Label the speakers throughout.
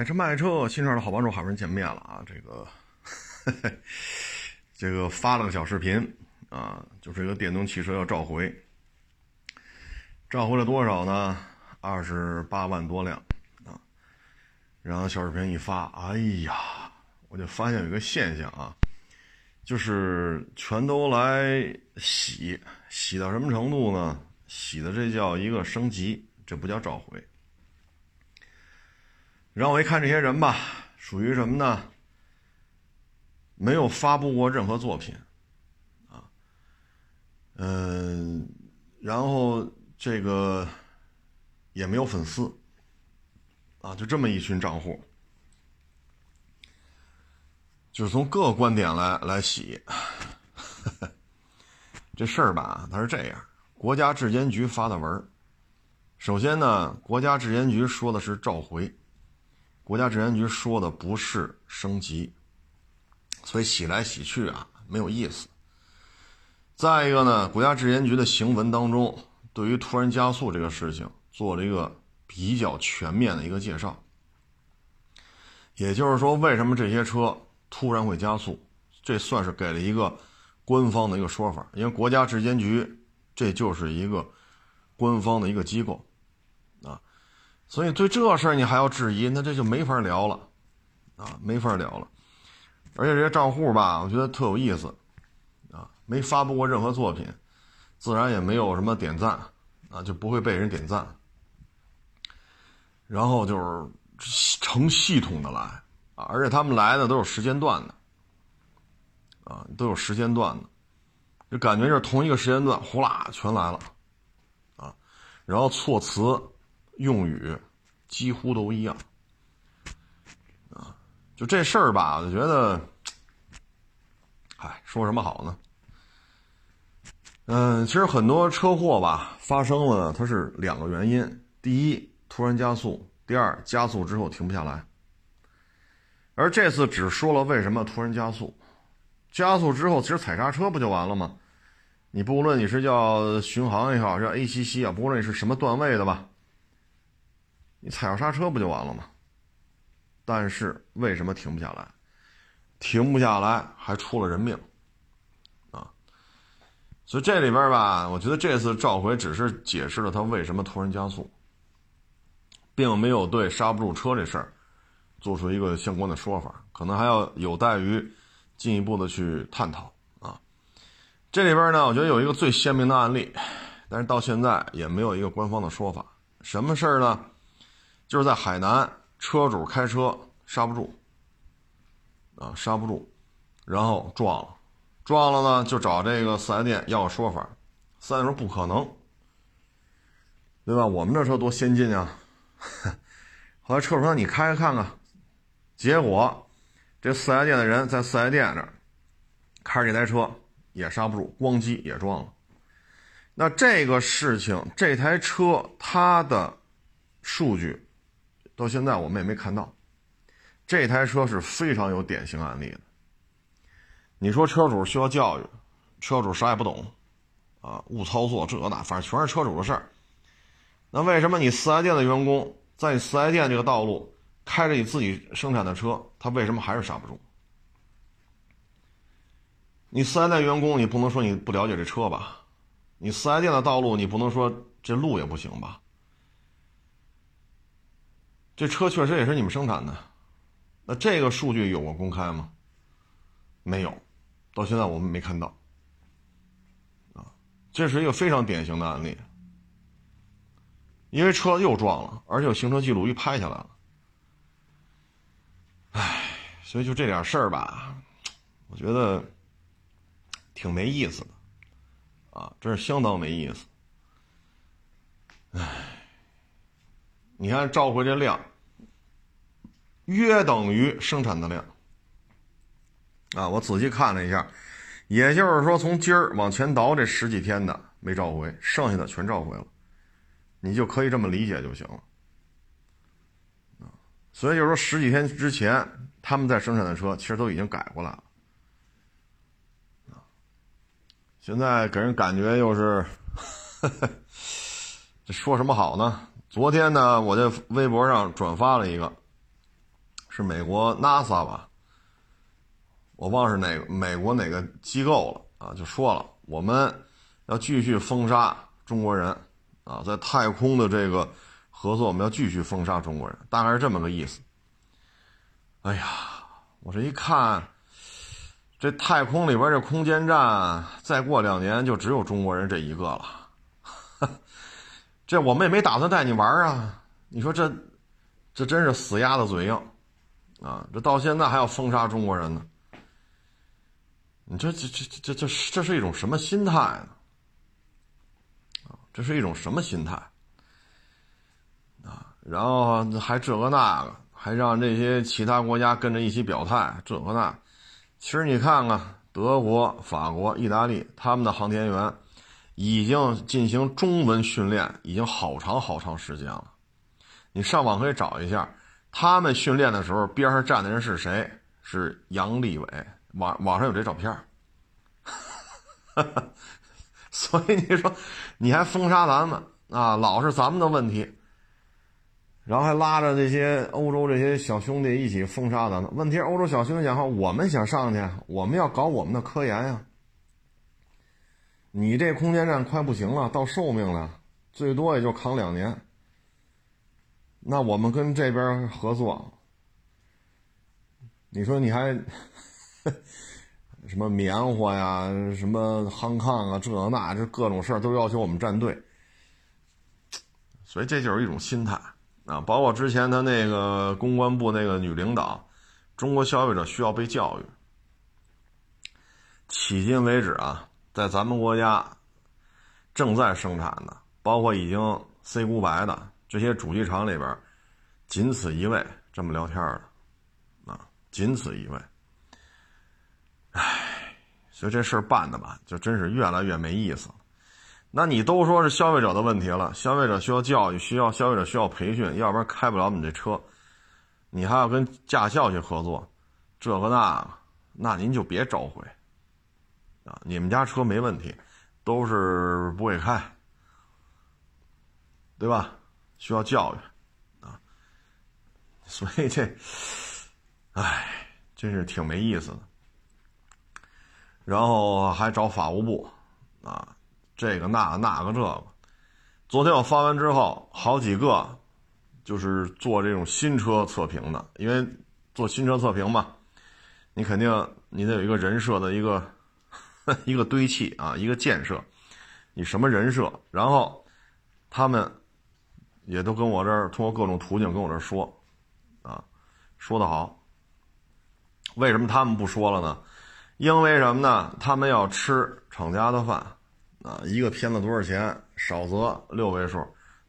Speaker 1: 买车卖车，新车的好帮手，好不容易见面了啊！这个，这个发了个小视频啊，就是一个电动汽车要召回，召回了多少呢？二十八万多辆啊！然后小视频一发，哎呀，我就发现有一个现象啊，就是全都来洗，洗到什么程度呢？洗的这叫一个升级，这不叫召回。然后我一看这些人吧，属于什么呢？没有发布过任何作品，啊，嗯，然后这个也没有粉丝，啊，就这么一群账户，就是从各个观点来来洗。这事儿吧，它是这样：国家质监局发的文首先呢，国家质监局说的是召回。国家质检局说的不是升级，所以洗来洗去啊没有意思。再一个呢，国家质检局的行文当中对于突然加速这个事情做了一个比较全面的一个介绍，也就是说，为什么这些车突然会加速，这算是给了一个官方的一个说法，因为国家质监局这就是一个官方的一个机构。所以对这事儿你还要质疑，那这就没法聊了，啊，没法聊了。而且这些账户吧，我觉得特有意思，啊，没发布过任何作品，自然也没有什么点赞，啊，就不会被人点赞。然后就是成系统的来，啊，而且他们来的都有时间段的，啊，都有时间段的，就感觉就是同一个时间段，呼啦全来了，啊，然后措辞。用语几乎都一样，啊，就这事儿吧，我就觉得，哎，说什么好呢？嗯，其实很多车祸吧发生了，它是两个原因：第一，突然加速；第二，加速之后停不下来。而这次只说了为什么突然加速，加速之后其实踩刹车不就完了吗？你不论你是叫巡航也好，叫 A 七七啊，不论你是什么段位的吧。你踩下刹车不就完了吗？但是为什么停不下来？停不下来还出了人命，啊！所以这里边吧，我觉得这次召回只是解释了他为什么突然加速，并没有对刹不住车这事儿做出一个相关的说法，可能还要有待于进一步的去探讨啊。这里边呢，我觉得有一个最鲜明的案例，但是到现在也没有一个官方的说法，什么事儿呢？就是在海南，车主开车刹不住，啊，刹不住，然后撞了，撞了呢，就找这个四 S 店要个说法，四 S 店说不可能，对吧？我们这车多先进啊！后来车主说你开开看看，结果这四 S 店的人在四 S 店这开着这台车也刹不住，咣叽也撞了。那这个事情，这台车它的数据。到现在我们也没看到，这台车是非常有典型案例的。你说车主需要教育，车主啥也不懂，啊，误操作这那，反正全是车主的事儿。那为什么你四 S 店的员工在你四 S 店这个道路开着你自己生产的车，他为什么还是刹不住？你四 S 店员工，你不能说你不了解这车吧？你四 S 店的道路，你不能说这路也不行吧？这车确实也是你们生产的，那这个数据有过公开吗？没有，到现在我们没看到。啊，这是一个非常典型的案例，因为车又撞了，而且有行车记录仪拍下来了。唉，所以就这点事儿吧，我觉得挺没意思的，啊，真是相当没意思。唉，你看召回这量。约等于生产的量啊！我仔细看了一下，也就是说，从今儿往前倒这十几天的没召回，剩下的全召回了，你就可以这么理解就行了。所以就是说，十几天之前他们在生产的车，其实都已经改过来了。现在给人感觉又是，这说什么好呢？昨天呢，我在微博上转发了一个。是美国 NASA 吧？我忘是哪个美国哪个机构了啊？就说了，我们要继续封杀中国人啊，在太空的这个合作，我们要继续封杀中国人，大概是这么个意思。哎呀，我这一看，这太空里边这空间站，再过两年就只有中国人这一个了。这我们也没打算带你玩啊！你说这，这真是死鸭子嘴硬。啊，这到现在还要封杀中国人呢？你这这这这这这是一种什么心态呢？啊，这是一种什么心态？啊，然后还这个那个，还让这些其他国家跟着一起表态，这个那。其实你看看，德国、法国、意大利，他们的航天员已经进行中文训练，已经好长好长时间了。你上网可以找一下。他们训练的时候，边上站的人是谁？是杨利伟。网网上有这照片 所以你说，你还封杀咱们啊？老是咱们的问题，然后还拉着这些欧洲这些小兄弟一起封杀咱们。问题是欧洲小兄弟讲话，我们想上去，我们要搞我们的科研呀。你这空间站快不行了，到寿命了，最多也就扛两年。那我们跟这边合作，你说你还 什么棉花呀，什么夯炕啊，这那这各种事儿都要求我们站队，所以这就是一种心态啊。包括之前他那个公关部那个女领导，中国消费者需要被教育。迄今为止啊，在咱们国家正在生产的，包括已经 say goodbye 的。这些主机厂里边，仅此一位这么聊天的，啊，仅此一位。唉，所以这事儿办的吧，就真是越来越没意思。那你都说是消费者的问题了，消费者需要教育，需要消费者需要培训，要不然开不了你这车。你还要跟驾校去合作，这个那个，那您就别召回。啊，你们家车没问题，都是不会开，对吧？需要教育，啊，所以这，唉，真是挺没意思的。然后还找法务部，啊，这个那那个这个。昨天我发完之后，好几个就是做这种新车测评的，因为做新车测评嘛，你肯定你得有一个人设的一个 一个堆砌啊，一个建设，你什么人设，然后他们。也都跟我这儿通过各种途径跟我这儿说，啊，说的好。为什么他们不说了呢？因为什么呢？他们要吃厂家的饭，啊，一个片子多少钱？少则六位数，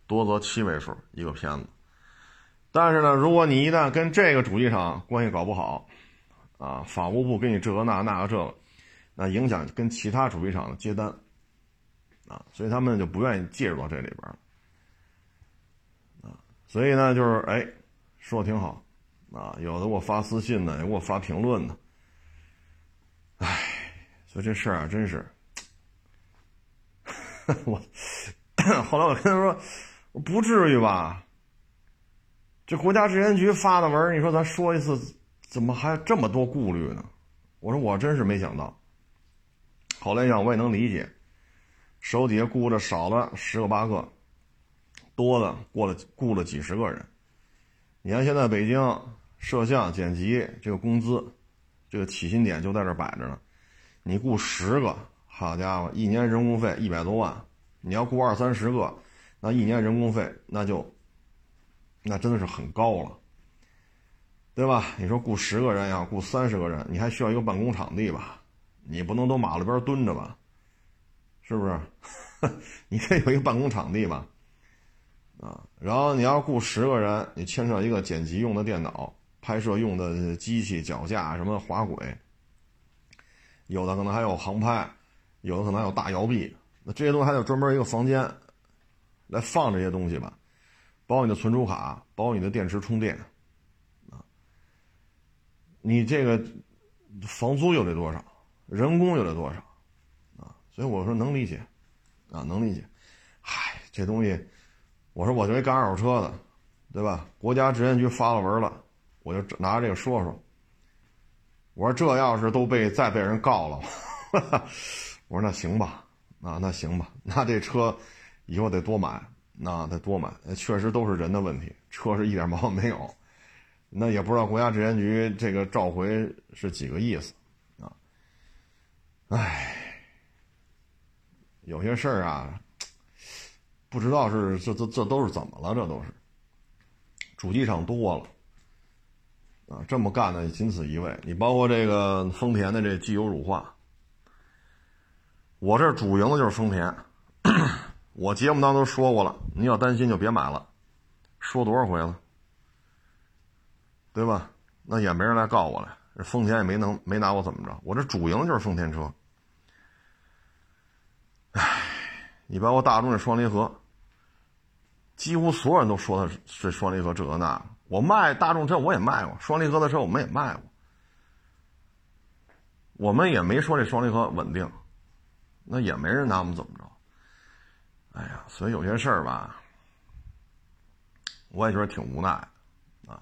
Speaker 1: 多则七位数一个片子。但是呢，如果你一旦跟这个主机厂关系搞不好，啊，法务部给你这个那那个这个，那影响跟其他主机厂的接单，啊，所以他们就不愿意介入到这里边了。所以呢，就是哎，说的挺好，啊，有的给我发私信的，也给我发评论呢，哎，所以这事儿啊，真是，我后来我跟他说，不至于吧？这国家质监局发的文，你说咱说一次，怎么还这么多顾虑呢？我说我真是没想到。后来想我也能理解，手底下顾着少了十个八个。多的过了雇了几十个人，你看现在北京摄像剪辑这个工资，这个起薪点就在这摆着呢。你雇十个，好家伙，一年人工费一百多万。你要雇二三十个，那一年人工费那就那真的是很高了，对吧？你说雇十个人呀，雇三十个人，你还需要一个办公场地吧？你不能都马路边蹲着吧？是不是？你得有一个办公场地吧？啊，然后你要雇十个人，你牵扯一个剪辑用的电脑、拍摄用的机器、脚架、什么滑轨，有的可能还有航拍，有的可能还有大摇臂，那这些东西还得专门一个房间来放这些东西吧，包你的存储卡，包你的电池充电，啊，你这个房租又得多少，人工又得多少，啊，所以我说能理解，啊，能理解，嗨，这东西。我说，我就一干二手车的，对吧？国家质监局发了文了，我就拿着这个说说。我说这要是都被再被人告了，我说那行吧，啊那行吧，那这车以后得多买，那得多买，确实都是人的问题，车是一点毛病没有，那也不知道国家质监局这个召回是几个意思，啊，唉，有些事儿啊，不知道是这这这都是怎么了，这都是主机厂多了。啊，这么干的仅此一位。你包括这个丰田的这机油乳化，我这主营的就是丰田。我节目当中说过了，你要担心就别买了，说多少回了，对吧？那也没人来告我了，丰田也没能没拿我怎么着。我这主营就是丰田车。唉，你包括大众的双离合，几乎所有人都说他是双离合这个那。我卖大众车，我也卖过双离合的车，我们也卖过。我们也没说这双离合稳定，那也没人拿我们怎么着。哎呀，所以有些事儿吧，我也觉得挺无奈的啊。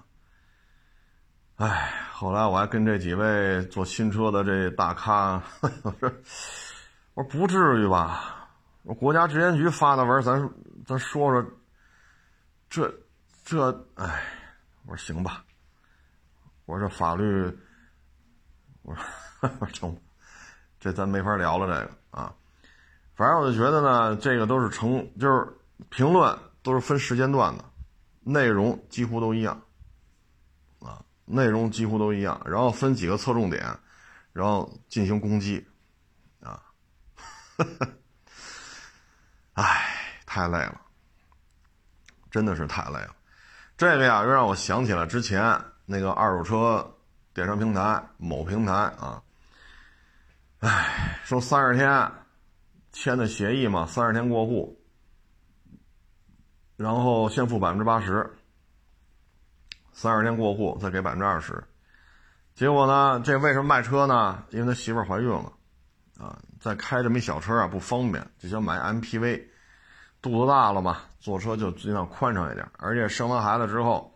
Speaker 1: 哎，后来我还跟这几位做新车的这大咖，我说，我说不至于吧？我国家质监局发的文，咱咱说说，这这，哎。我说行吧，我说法律，我说哈，中这咱没法聊了，这个啊，反正我就觉得呢，这个都是成，就是评论都是分时间段的，内容几乎都一样，啊，内容几乎都一样，然后分几个侧重点，然后进行攻击，啊，哎，太累了，真的是太累了。这个呀，又让我想起了之前那个二手车电商平台某平台啊，哎，说三十天签的协议嘛，三十天过户，然后先付百分之八十，三十天过户再给百分之二十，结果呢，这为什么卖车呢？因为他媳妇怀孕了，啊，再开这么一小车啊不方便，就想买 MPV。肚子大了嘛，坐车就尽量宽敞一点。而且生完孩子之后，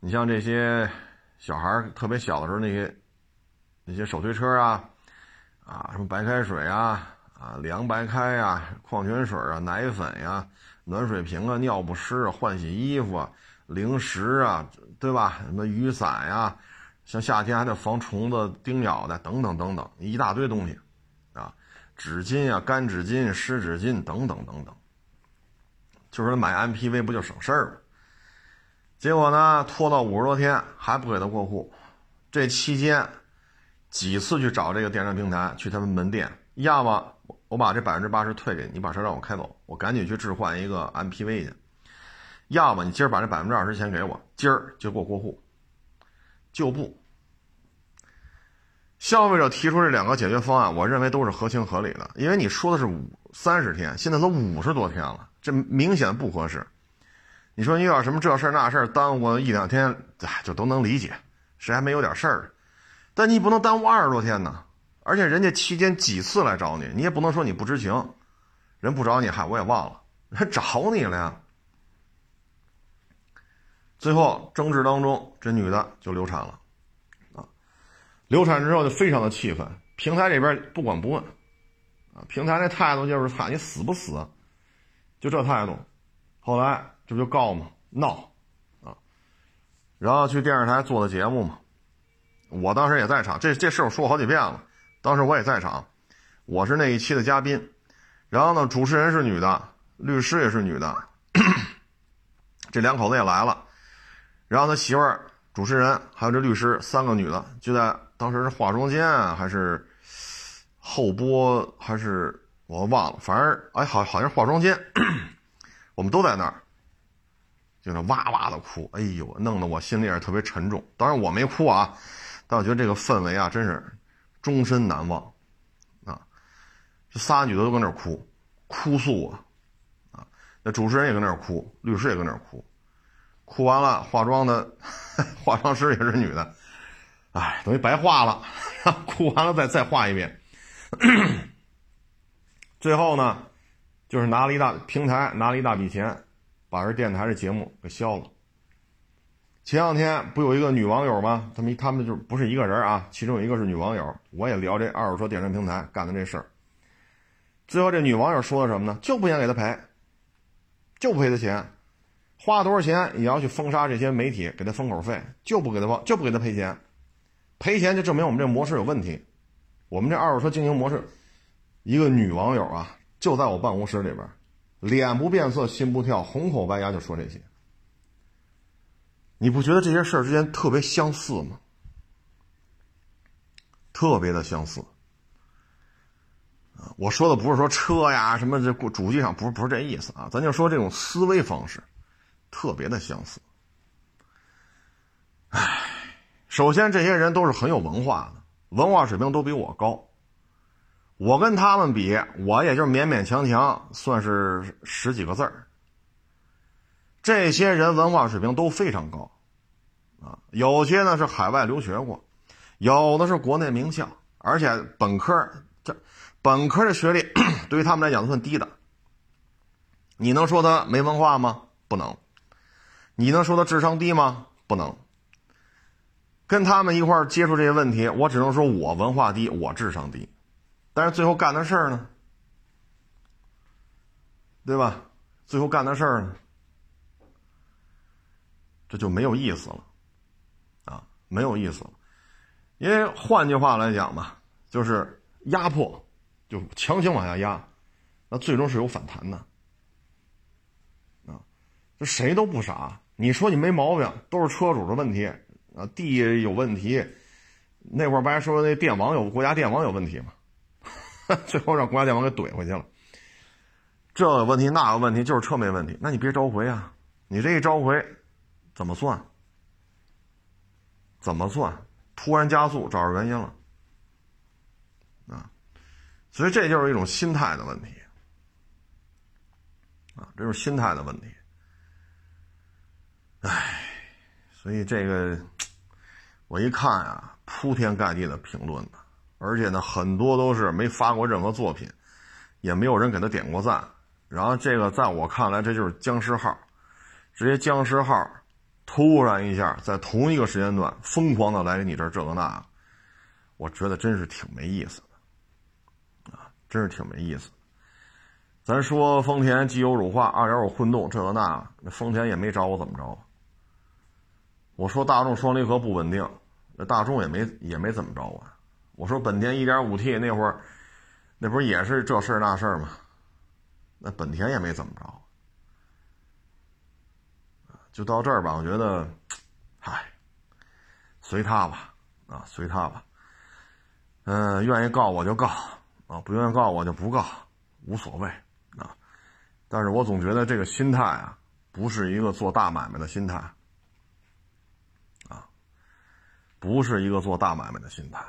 Speaker 1: 你像这些小孩特别小的时候，那些那些手推车啊，啊，什么白开水啊，啊，凉白开呀，矿泉水啊，奶粉呀，暖水瓶啊，尿不湿啊，换洗衣服啊，零食啊，对吧？什么雨伞呀，像夏天还得防虫子叮咬的，等等等等，一大堆东西，啊，纸巾啊，干纸巾、湿纸巾等等等等。就是买 MPV 不就省事儿吗？结果呢，拖到五十多天还不给他过户。这期间几次去找这个电商平台，去他们门店，要么我把这百分之八十退给你，你把车让我开走，我赶紧去置换一个 MPV 去；要么你今儿把这百分之二十钱给我，今儿就给我过户。就不，消费者提出这两个解决方案，我认为都是合情合理的，因为你说的是五三十天，现在都五十多天了。这明显不合适，你说你有点什么这事儿那事儿耽误一两天，哎，就都能理解，谁还没有点事儿？但你不能耽误二十多天呢，而且人家期间几次来找你，你也不能说你不知情，人不找你，嗨，我也忘了，人找你了呀。最后争执当中，这女的就流产了，啊，流产之后就非常的气愤，平台这边不管不问，啊，平台那态度就是喊你死不死？就这态度，后来这不就告吗闹，啊，然后去电视台做的节目嘛，我当时也在场，这这事我说好几遍了，当时我也在场，我是那一期的嘉宾，然后呢，主持人是女的，律师也是女的，这两口子也来了，然后他媳妇儿、主持人还有这律师三个女的就在当时是化妆间还是后播还是。我忘了，反正哎，好好像化妆间，我们都在那儿，就那哇哇的哭，哎呦，弄得我心里也是特别沉重。当然我没哭啊，但我觉得这个氛围啊，真是终身难忘啊！这仨女的都搁那儿哭，哭诉啊啊！那主持人也搁那儿哭，律师也搁那儿哭，哭完了，化妆的 化妆师也是女的，哎，等于白化了，哭完了再再画一遍。最后呢，就是拿了一大平台，拿了一大笔钱，把这电台的节目给消了。前两天不有一个女网友吗？他们他们就不是一个人啊，其中有一个是女网友，我也聊这二手车电商平台干的这事儿。最后这女网友说的什么呢？就不想给他赔，就不赔他钱，花多少钱也要去封杀这些媒体，给他封口费，就不给他报，就不给他赔钱，赔钱就证明我们这模式有问题，我们这二手车经营模式。一个女网友啊，就在我办公室里边，脸不变色，心不跳，红口白牙就说这些。你不觉得这些事儿之间特别相似吗？特别的相似。我说的不是说车呀什么这主机上不是不是这意思啊，咱就说这种思维方式，特别的相似。唉，首先这些人都是很有文化的，文化水平都比我高。我跟他们比，我也就勉勉强强算是十几个字儿。这些人文化水平都非常高，啊，有些呢是海外留学过，有的是国内名校，而且本科这。本科的学历 对于他们来讲都算低的，你能说他没文化吗？不能。你能说他智商低吗？不能。跟他们一块接触这些问题，我只能说我文化低，我智商低。但是最后干的事儿呢？对吧？最后干的事儿呢？这就没有意思了，啊，没有意思了。因为换句话来讲吧，就是压迫。就强行往下压，那最终是有反弹的，啊，这谁都不傻。你说你没毛病，都是车主的问题啊，地有问题，那会儿不还说那电网有国家电网有问题吗？最后让国家电网给怼回去了。这有问题那个问题，就是车没问题，那你别召回啊！你这一召回，怎么算？怎么算？突然加速，找着原因了。啊所以这就是一种心态的问题，啊，这是心态的问题。唉，所以这个我一看啊，铺天盖地的评论呢，而且呢，很多都是没发过任何作品，也没有人给他点过赞。然后这个在我看来，这就是僵尸号，这些僵尸号突然一下在同一个时间段疯狂的来你这这个那，我觉得真是挺没意思的。啊真是挺没意思。咱说丰田机油乳化、二点五混动这个那，那丰田也没找我怎么着。我说大众双离合不稳定，那大众也没也没怎么着我。我说本田一点五 T 那会儿，那不是也是这事儿那事儿吗？那本田也没怎么着。就到这儿吧，我觉得，唉，随他吧，啊，随他吧。嗯，愿意告我就告。啊，不愿意告我就不告，无所谓啊。但是我总觉得这个心态啊，不是一个做大买卖的心态啊，不是一个做大买卖的心态。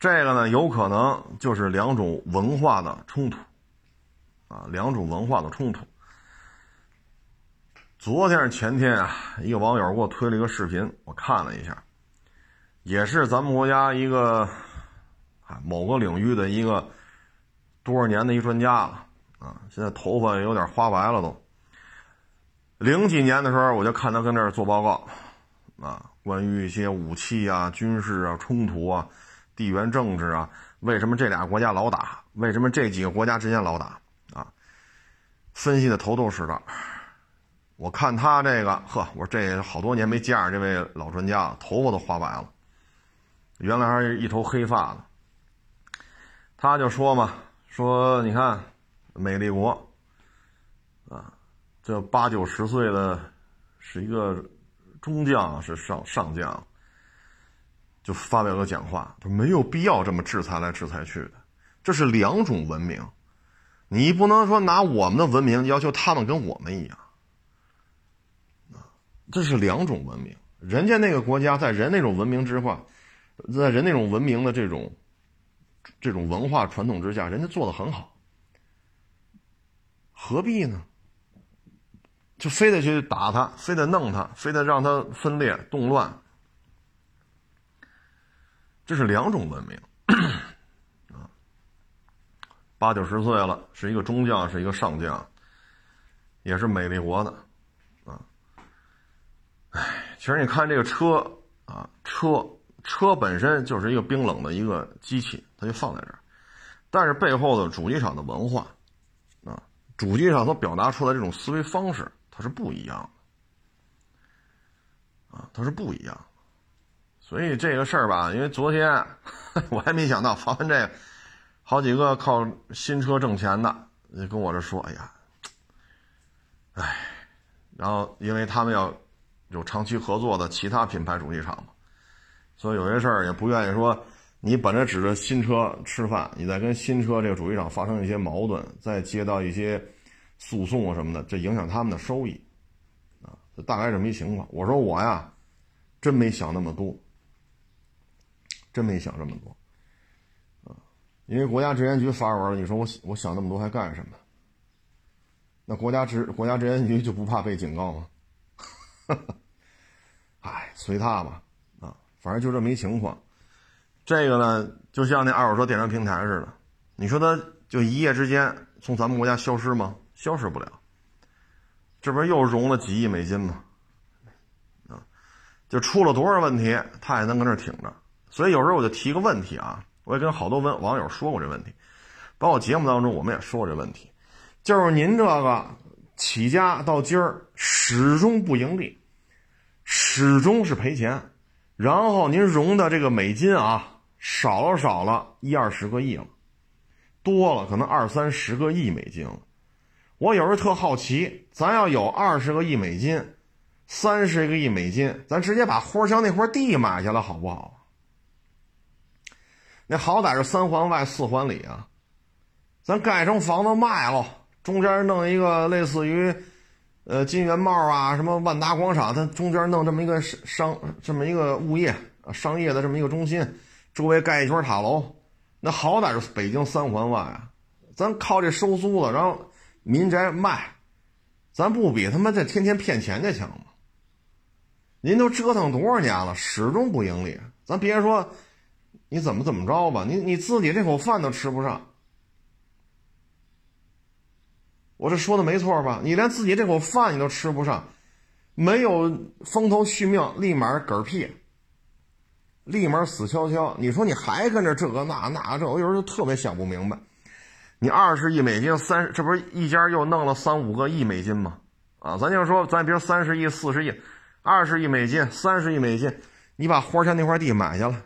Speaker 1: 这个呢，有可能就是两种文化的冲突啊，两种文化的冲突。昨天是前天啊，一个网友给我推了一个视频，我看了一下，也是咱们国家一个。啊，某个领域的一个多少年的一专家了啊，现在头发有点花白了都。零几年的时候，我就看他跟那儿做报告，啊，关于一些武器啊、军事啊、冲突啊、地缘政治啊，为什么这俩国家老打？为什么这几个国家之间老打？啊，分析的头头是道。我看他这个，呵，我说这好多年没见着这位老专家了，头发都花白了，原来还是一头黑发呢。他就说嘛，说你看，美丽国，啊，这八九十岁的，是一个中将，是上上将，就发表个讲话，他没有必要这么制裁来制裁去的，这是两种文明，你不能说拿我们的文明要求他们跟我们一样，啊，这是两种文明，人家那个国家在人那种文明之下，在人那种文明的这种。这种文化传统之下，人家做的很好，何必呢？就非得去打他，非得弄他，非得让他分裂动乱，这是两种文明啊。八九十岁了，是一个中将，是一个上将，也是美丽国的啊。哎，其实你看这个车啊，车车本身就是一个冰冷的一个机器，它就放在这儿。但是背后的主机厂的文化，啊，主机厂所表达出来这种思维方式，它是不一样的，啊，它是不一样。所以这个事儿吧，因为昨天 我还没想到发完这个，好几个靠新车挣钱的，就跟我这说：“哎呀，哎。”然后因为他们要有长期合作的其他品牌主机厂嘛，所以有些事儿也不愿意说。你本着指着新车吃饭，你再跟新车这个主机厂发生一些矛盾，再接到一些诉讼啊什么的，这影响他们的收益，啊，这大概这么一情况。我说我呀，真没想那么多，真没想这么多，啊，因为国家质监局发文了，你说我我想那么多还干什么？那国家质国家质监局就不怕被警告吗？哈哈哎，随他吧，啊，反正就这么一情况。这个呢，就像那二手车电商平台似的，你说它就一夜之间从咱们国家消失吗？消失不了，这不是又融了几亿美金吗？啊，就出了多少问题，他也能搁那挺着。所以有时候我就提个问题啊，我也跟好多问网友说过这问题，包括节目当中我们也说过这问题，就是您这个起家到今儿始终不盈利，始终是赔钱，然后您融的这个美金啊。少了少了一二十个亿了，多了可能二三十个亿美金了。我有时候特好奇，咱要有二十个亿美金，三十个亿美金，咱直接把花乡那块地买下来好不好？那好歹是三环外四环里啊，咱盖成房子卖了，中间弄一个类似于，呃金源茂啊什么万达广场，它中间弄这么一个商这么一个物业商业的这么一个中心。周围盖一圈塔楼，那好歹是北京三环外啊！咱靠这收租子，然后民宅卖，咱不比他妈这天天骗钱的强吗？您都折腾多少年了，始终不盈利。咱别说你怎么怎么着吧，你你自己这口饭都吃不上。我这说的没错吧？你连自己这口饭你都吃不上，没有风头续命，立马嗝屁。立马死翘翘！你说你还跟着这个那那这，我有时候就特别想不明白。你二十亿美金，三这不是一家又弄了三五个亿美金吗？啊，咱就说，咱别三十亿、四十亿、二十亿美金、三十亿美金，你把花乡那块地买下来，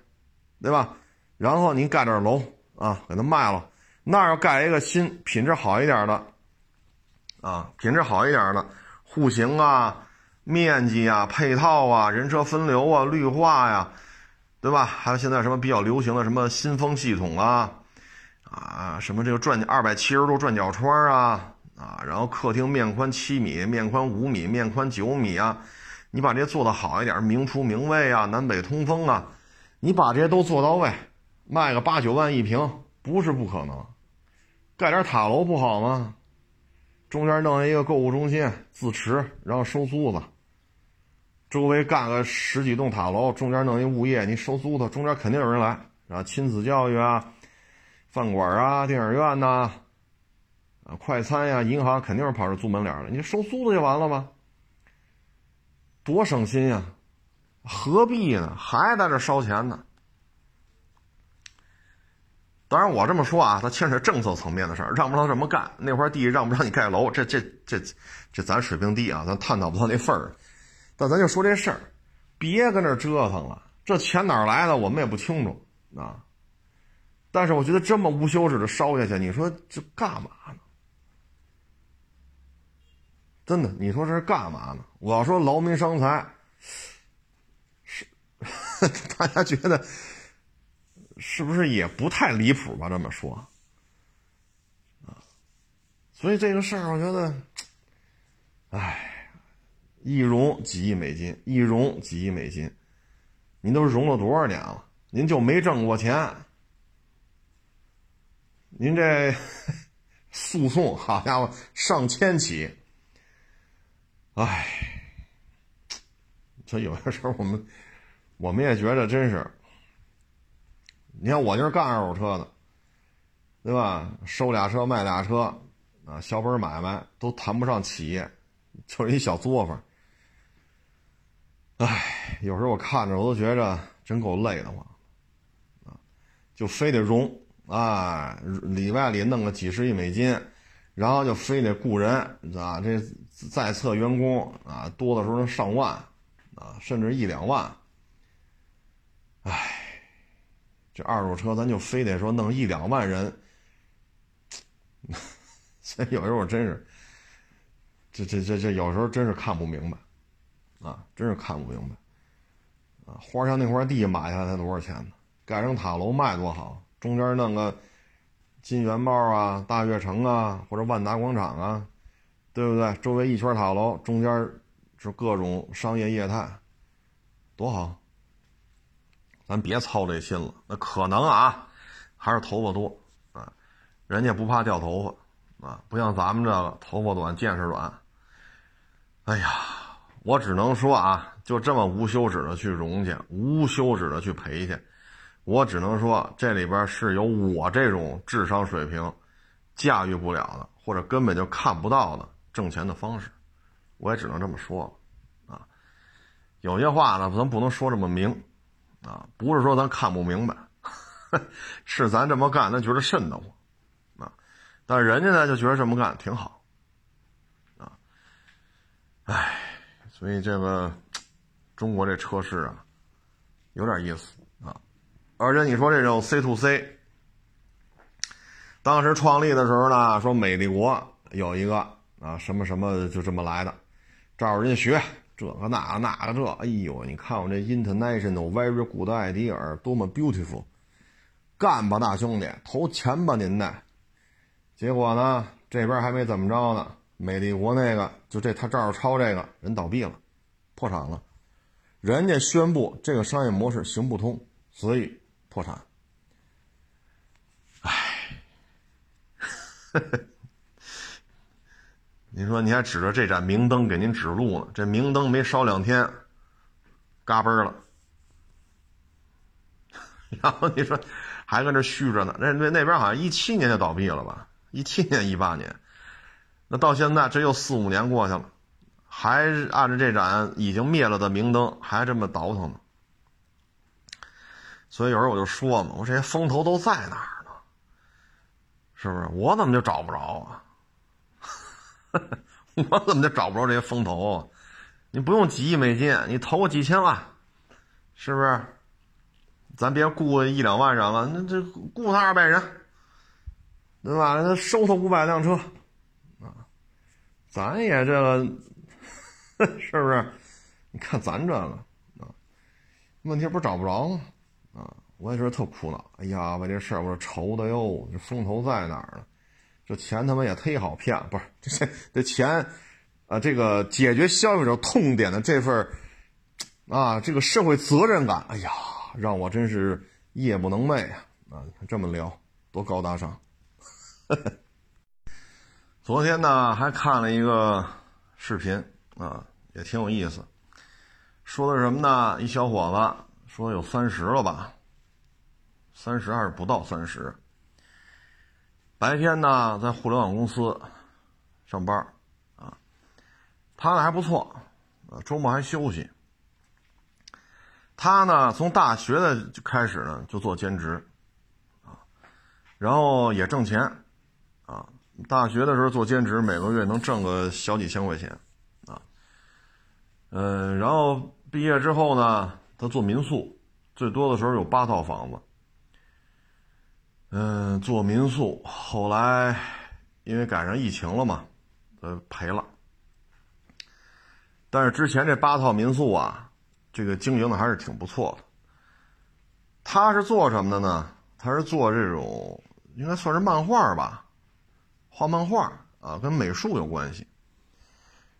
Speaker 1: 对吧？然后你盖点楼啊，给它卖了，那儿要盖一个新、品质好一点的，啊，品质好一点的户型啊、面积啊、配套啊、人车分流啊、绿化呀。对吧？还有现在什么比较流行的什么新风系统啊，啊，什么这个转二百七十度转角窗啊，啊，然后客厅面宽七米，面宽五米，面宽九米啊，你把这做得好一点，明厨明卫啊，南北通风啊，你把这些都做到位，卖个八九万一平不是不可能。盖点塔楼不好吗？中间弄一个购物中心自持，然后收租子。周围干个十几栋塔楼，中间弄一物业，你收租的，中间肯定有人来然后，亲子教育啊，饭馆啊，电影院呐，啊，快餐呀，银行肯定是跑这租门脸的，你收租子就完了吗？多省心呀，何必呢？还在这烧钱呢？当然我这么说啊，它牵扯政策层面的事儿，让不让这么干？那块地让不让你盖楼？这这这这咱水平低啊，咱探讨不到那份儿。但咱就说这事儿，别跟这折腾了。这钱哪来的，我们也不清楚啊。但是我觉得这么无休止的烧下去，你说这干嘛呢？真的，你说这是干嘛呢？我要说劳民伤财，是 大家觉得是不是也不太离谱吧？这么说啊，所以这个事儿，我觉得，唉。一融几亿美金，一融几亿美金，您都融了多少年了？您就没挣过钱？您这 诉讼，好家伙，上千起！哎，这有些时候我们我们也觉得真是。你看我就是干二手车的，对吧？收俩车卖俩车，啊，小本买卖都谈不上企业，就是一小作坊。唉，有时候我看着我都觉着真够累的慌，啊，就非得融啊，里外里弄个几十亿美金，然后就非得雇人啊，这在册员工啊，多的时候上万啊，甚至一两万。唉，这二手车咱就非得说弄一两万人，所以有时候真是，这这这这有时候真是看不明白。啊，真是看不明白，啊，花乡那块地买下来才多少钱呢？盖成塔楼卖多好，中间弄个金元茂啊、大悦城啊，或者万达广场啊，对不对？周围一圈塔楼，中间是各种商业业态，多好！咱别操这心了，那可能啊，还是头发多啊，人家不怕掉头发啊，不像咱们这个头发短见识短。哎呀！我只能说啊，就这么无休止的去融去，无休止的去赔去，我只能说这里边是有我这种智商水平驾驭不了的，或者根本就看不到的挣钱的方式，我也只能这么说了啊。有些话呢，咱不能说这么明啊，不是说咱看不明白，是咱这么干，咱觉得瘆得慌啊，但人家呢就觉得这么干挺好啊，唉。所以这个中国这车市啊，有点意思。而且你说这种 C to C，当时创立的时候呢，说美丽国有一个啊什么什么就这么来的，照人家学这个那个那个这，哎呦，你看我这 International Very Good Idea 多么 beautiful，干吧大兄弟，投钱吧您的。结果呢，这边还没怎么着呢。美丽国那个就这，他照着抄这个人倒闭了，破产了，人家宣布这个商业模式行不通，所以破产。唉，你说你还指着这盏明灯给您指路呢？这明灯没烧两天，嘎嘣了。然后你说还搁这续着呢？那那那边好像一七年就倒闭了吧？一七年、一八年。那到现在这又四五年过去了，还按着这盏已经灭了的明灯还这么倒腾呢。所以有时候我就说嘛，我这些风投都在哪儿呢？是不是？我怎么就找不着啊？我怎么就找不着这些风投？你不用几亿美金，你投个几千万，是不是？咱别雇一两万人了，那这雇他二百人，对吧？那收他五百辆车。啊咱也这个 是不是？你看咱这个啊，问题不是找不着吗？啊，我也觉得特苦恼。哎呀，为这事儿我说愁的哟，这风头在哪儿呢？这钱他妈也忒好骗，不是这这钱啊，这个解决消费者痛点的这份啊，这个社会责任感，哎呀，让我真是夜不能寐啊！啊，这么聊多高大上。昨天呢，还看了一个视频啊，也挺有意思。说的什么呢？一小伙子说有三十了吧，三十还是不到三十。白天呢，在互联网公司上班啊，他呢还不错，啊，周末还休息。他呢，从大学的就开始呢，就做兼职啊，然后也挣钱。啊大学的时候做兼职，每个月能挣个小几千块钱，啊，嗯，然后毕业之后呢，他做民宿，最多的时候有八套房子，嗯，做民宿，后来因为赶上疫情了嘛，呃，赔了。但是之前这八套民宿啊，这个经营的还是挺不错的。他是做什么的呢？他是做这种，应该算是漫画吧。画漫画啊，跟美术有关系。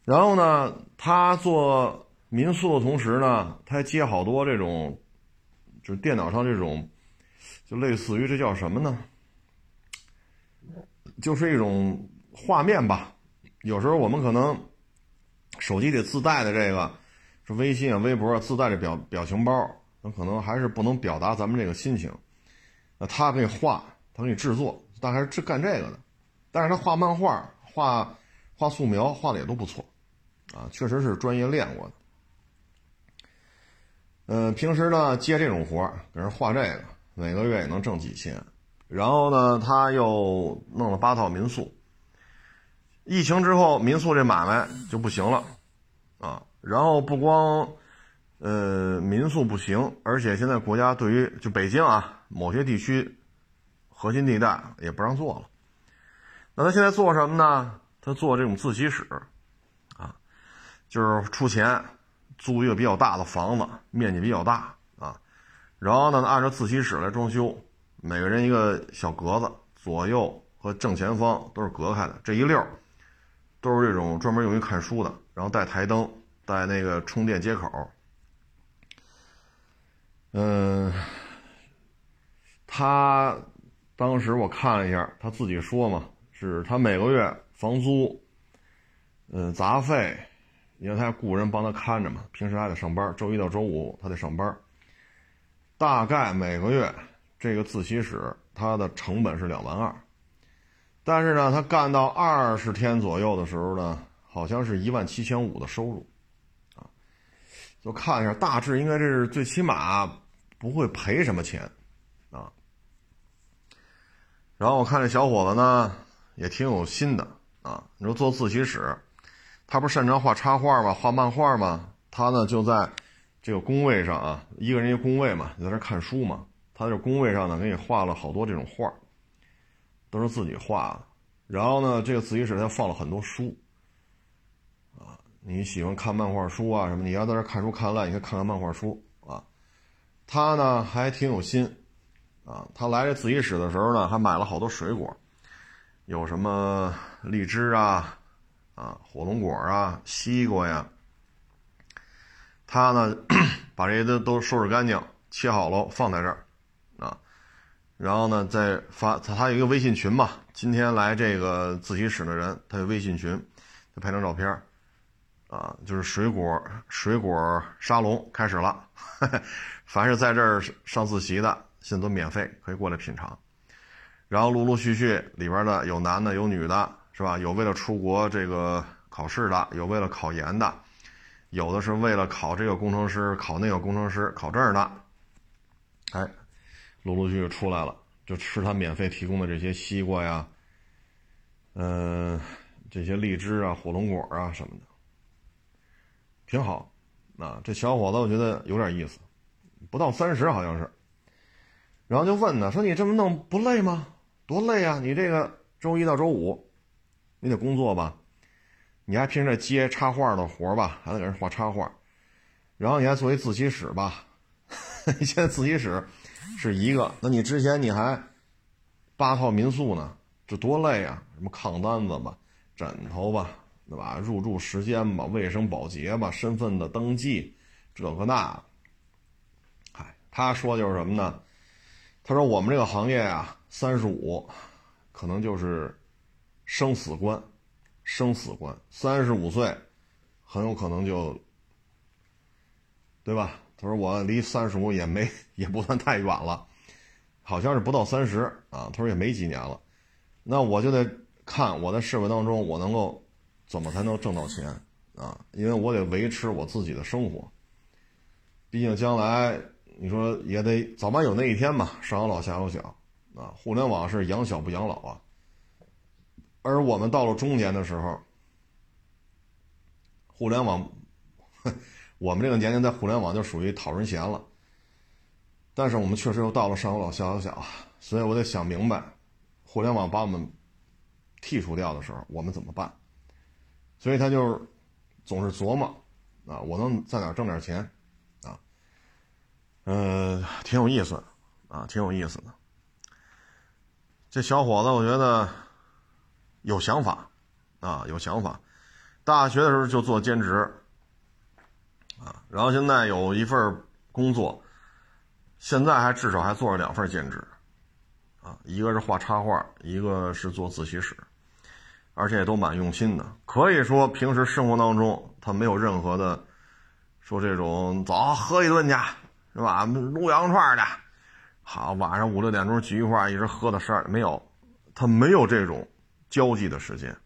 Speaker 1: 然后呢，他做民宿的同时呢，他还接好多这种，就是电脑上这种，就类似于这叫什么呢？就是一种画面吧。有时候我们可能手机里自带的这个，是微信啊、微博啊自带的表表情包，那可能还是不能表达咱们这个心情。那他给你画，他给你制作，但还是干这个的。但是他画漫画、画画素描画的也都不错，啊，确实是专业练过的。呃，平时呢接这种活儿给人画这个，每个月也能挣几千。然后呢，他又弄了八套民宿。疫情之后，民宿这买卖就不行了，啊，然后不光，呃，民宿不行，而且现在国家对于就北京啊某些地区核心地带也不让做了。那他现在做什么呢？他做这种自习室，啊，就是出钱租一个比较大的房子，面积比较大啊，然后呢按照自习室来装修，每个人一个小格子，左右和正前方都是隔开的，这一溜。都是这种专门用于看书的，然后带台灯，带那个充电接口。嗯，他当时我看了一下，他自己说嘛，是他每个月房租、嗯杂费，因为他雇人帮他看着嘛，平时还得上班，周一到周五他得上班。大概每个月这个自习室它的成本是两万二。但是呢，他干到二十天左右的时候呢，好像是一万七千五的收入，啊，就看一下，大致应该这是最起码不会赔什么钱，啊。然后我看这小伙子呢，也挺有心的啊。你说做自习室，他不是擅长画插画吗？画漫画吗？他呢就在这个工位上啊，一个人一个工位嘛，在那看书嘛。他这工位上呢，给你画了好多这种画。都是自己画的，然后呢，这个自习室他放了很多书，啊，你喜欢看漫画书啊什么？你要在这看书看烂，你可以看看漫画书啊。他呢还挺有心，啊，他来这自习室的时候呢，还买了好多水果，有什么荔枝啊，啊，火龙果啊，西瓜呀。他呢把这些都都收拾干净，切好了放在这儿。啊然后呢，再发他他有一个微信群嘛，今天来这个自习室的人，他有微信群，他拍张照片啊，就是水果水果沙龙开始了，凡是在这儿上自习的，现在都免费可以过来品尝。然后陆陆续续里边的有男的有女的，是吧？有为了出国这个考试的，有为了考研的，有的是为了考这个工程师考那个工程师考证的，哎。陆陆续续出来了，就吃他免费提供的这些西瓜呀，嗯，这些荔枝啊、火龙果啊什么的，挺好。啊，这小伙子我觉得有点意思，不到三十好像是。然后就问他说：“你这么弄不累吗？多累啊！你这个周一到周五，你得工作吧？你还平时接插画的活吧？还得给人画插画，然后你还做一自习室吧？你现在自习室。”是一个，那你之前你还八套民宿呢，这多累啊！什么炕单子吧、枕头吧，对吧？入住时间吧、卫生保洁吧、身份的登记，这个那。嗨，他说就是什么呢？他说我们这个行业啊，三十五，可能就是生死关，生死关。三十五岁，很有可能就，对吧？他说我离三十五也没也不算太远了，好像是不到三十啊。他说也没几年了，那我就得看我在社会当中我能够怎么才能挣到钱啊？因为我得维持我自己的生活。毕竟将来你说也得早晚有那一天嘛，上有老下有小啊。互联网是养小不养老啊，而我们到了中年的时候，互联网。我们这个年龄在互联网就属于讨人嫌了，但是我们确实又到了上有老下有小，所以我得想明白，互联网把我们剔除掉的时候，我们怎么办？所以他就是总是琢磨啊，我能在哪挣点钱啊？嗯，挺有意思啊，挺有意思的。这小伙子，我觉得有想法啊，有想法。大学的时候就做兼职。啊，然后现在有一份工作，现在还至少还做了两份兼职，啊，一个是画插画，一个是做自习室，而且也都蛮用心的。可以说平时生活当中他没有任何的说这种走喝一顿去，是吧？撸羊串去，好晚上五六点钟聚一块一直喝到十二没有，他没有这种交际的时间。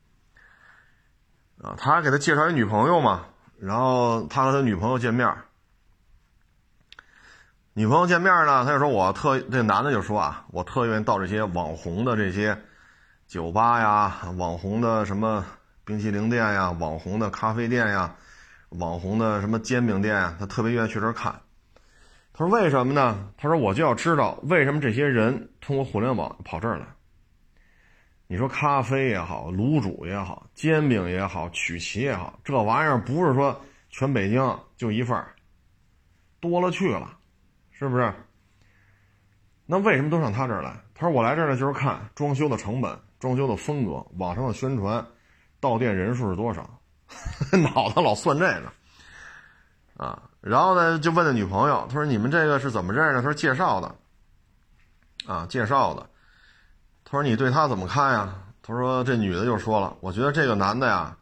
Speaker 1: 啊，他还给他介绍一女朋友嘛。然后他和他女朋友见面，女朋友见面呢，他就说我特这男的就说啊，我特愿意到这些网红的这些酒吧呀，网红的什么冰淇淋店呀，网红的咖啡店呀，网红的什么煎饼店呀，他特别愿意去这儿看。他说为什么呢？他说我就要知道为什么这些人通过互联网跑这儿来。你说咖啡也好，卤煮也好，煎饼也好，曲奇也好，这玩意儿不是说全北京就一份儿，多了去了。是不是？那为什么都上他这儿来？他说：“我来这儿呢，就是看装修的成本、装修的风格、网上的宣传、到店人数是多少，脑子老算这个啊。”然后呢，就问那女朋友：“他说你们这个是怎么认识的？”他说：“介绍的。”啊，介绍的。他说：“你对他怎么看呀？”他说：“这女的就说了，我觉得这个男的呀，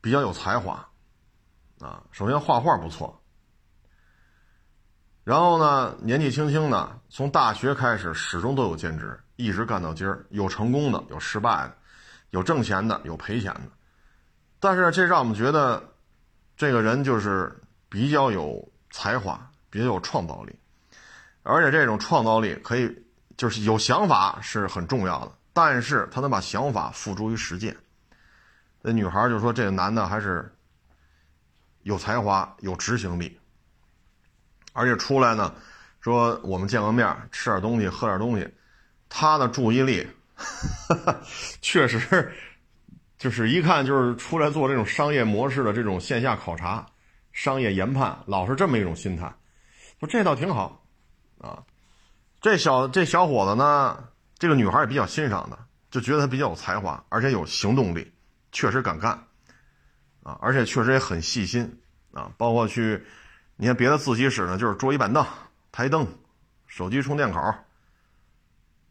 Speaker 1: 比较有才华啊。首先画画不错。”然后呢，年纪轻轻的，从大学开始始终都有兼职，一直干到今儿，有成功的，有失败的，有挣钱的，有赔钱的。但是这让我们觉得，这个人就是比较有才华，比较有创造力，而且这种创造力可以就是有想法是很重要的，但是他能把想法付诸于实践。那女孩就说：“这个男的还是有才华，有执行力。”而且出来呢，说我们见个面，吃点东西，喝点东西，他的注意力，确实，就是一看就是出来做这种商业模式的这种线下考察、商业研判，老是这么一种心态。说这倒挺好，这小这小伙子呢，这个女孩也比较欣赏的，就觉得他比较有才华，而且有行动力，确实敢干，啊，而且确实也很细心，啊，包括去。你看别的自习室呢，就是桌椅板凳、台灯、手机充电口，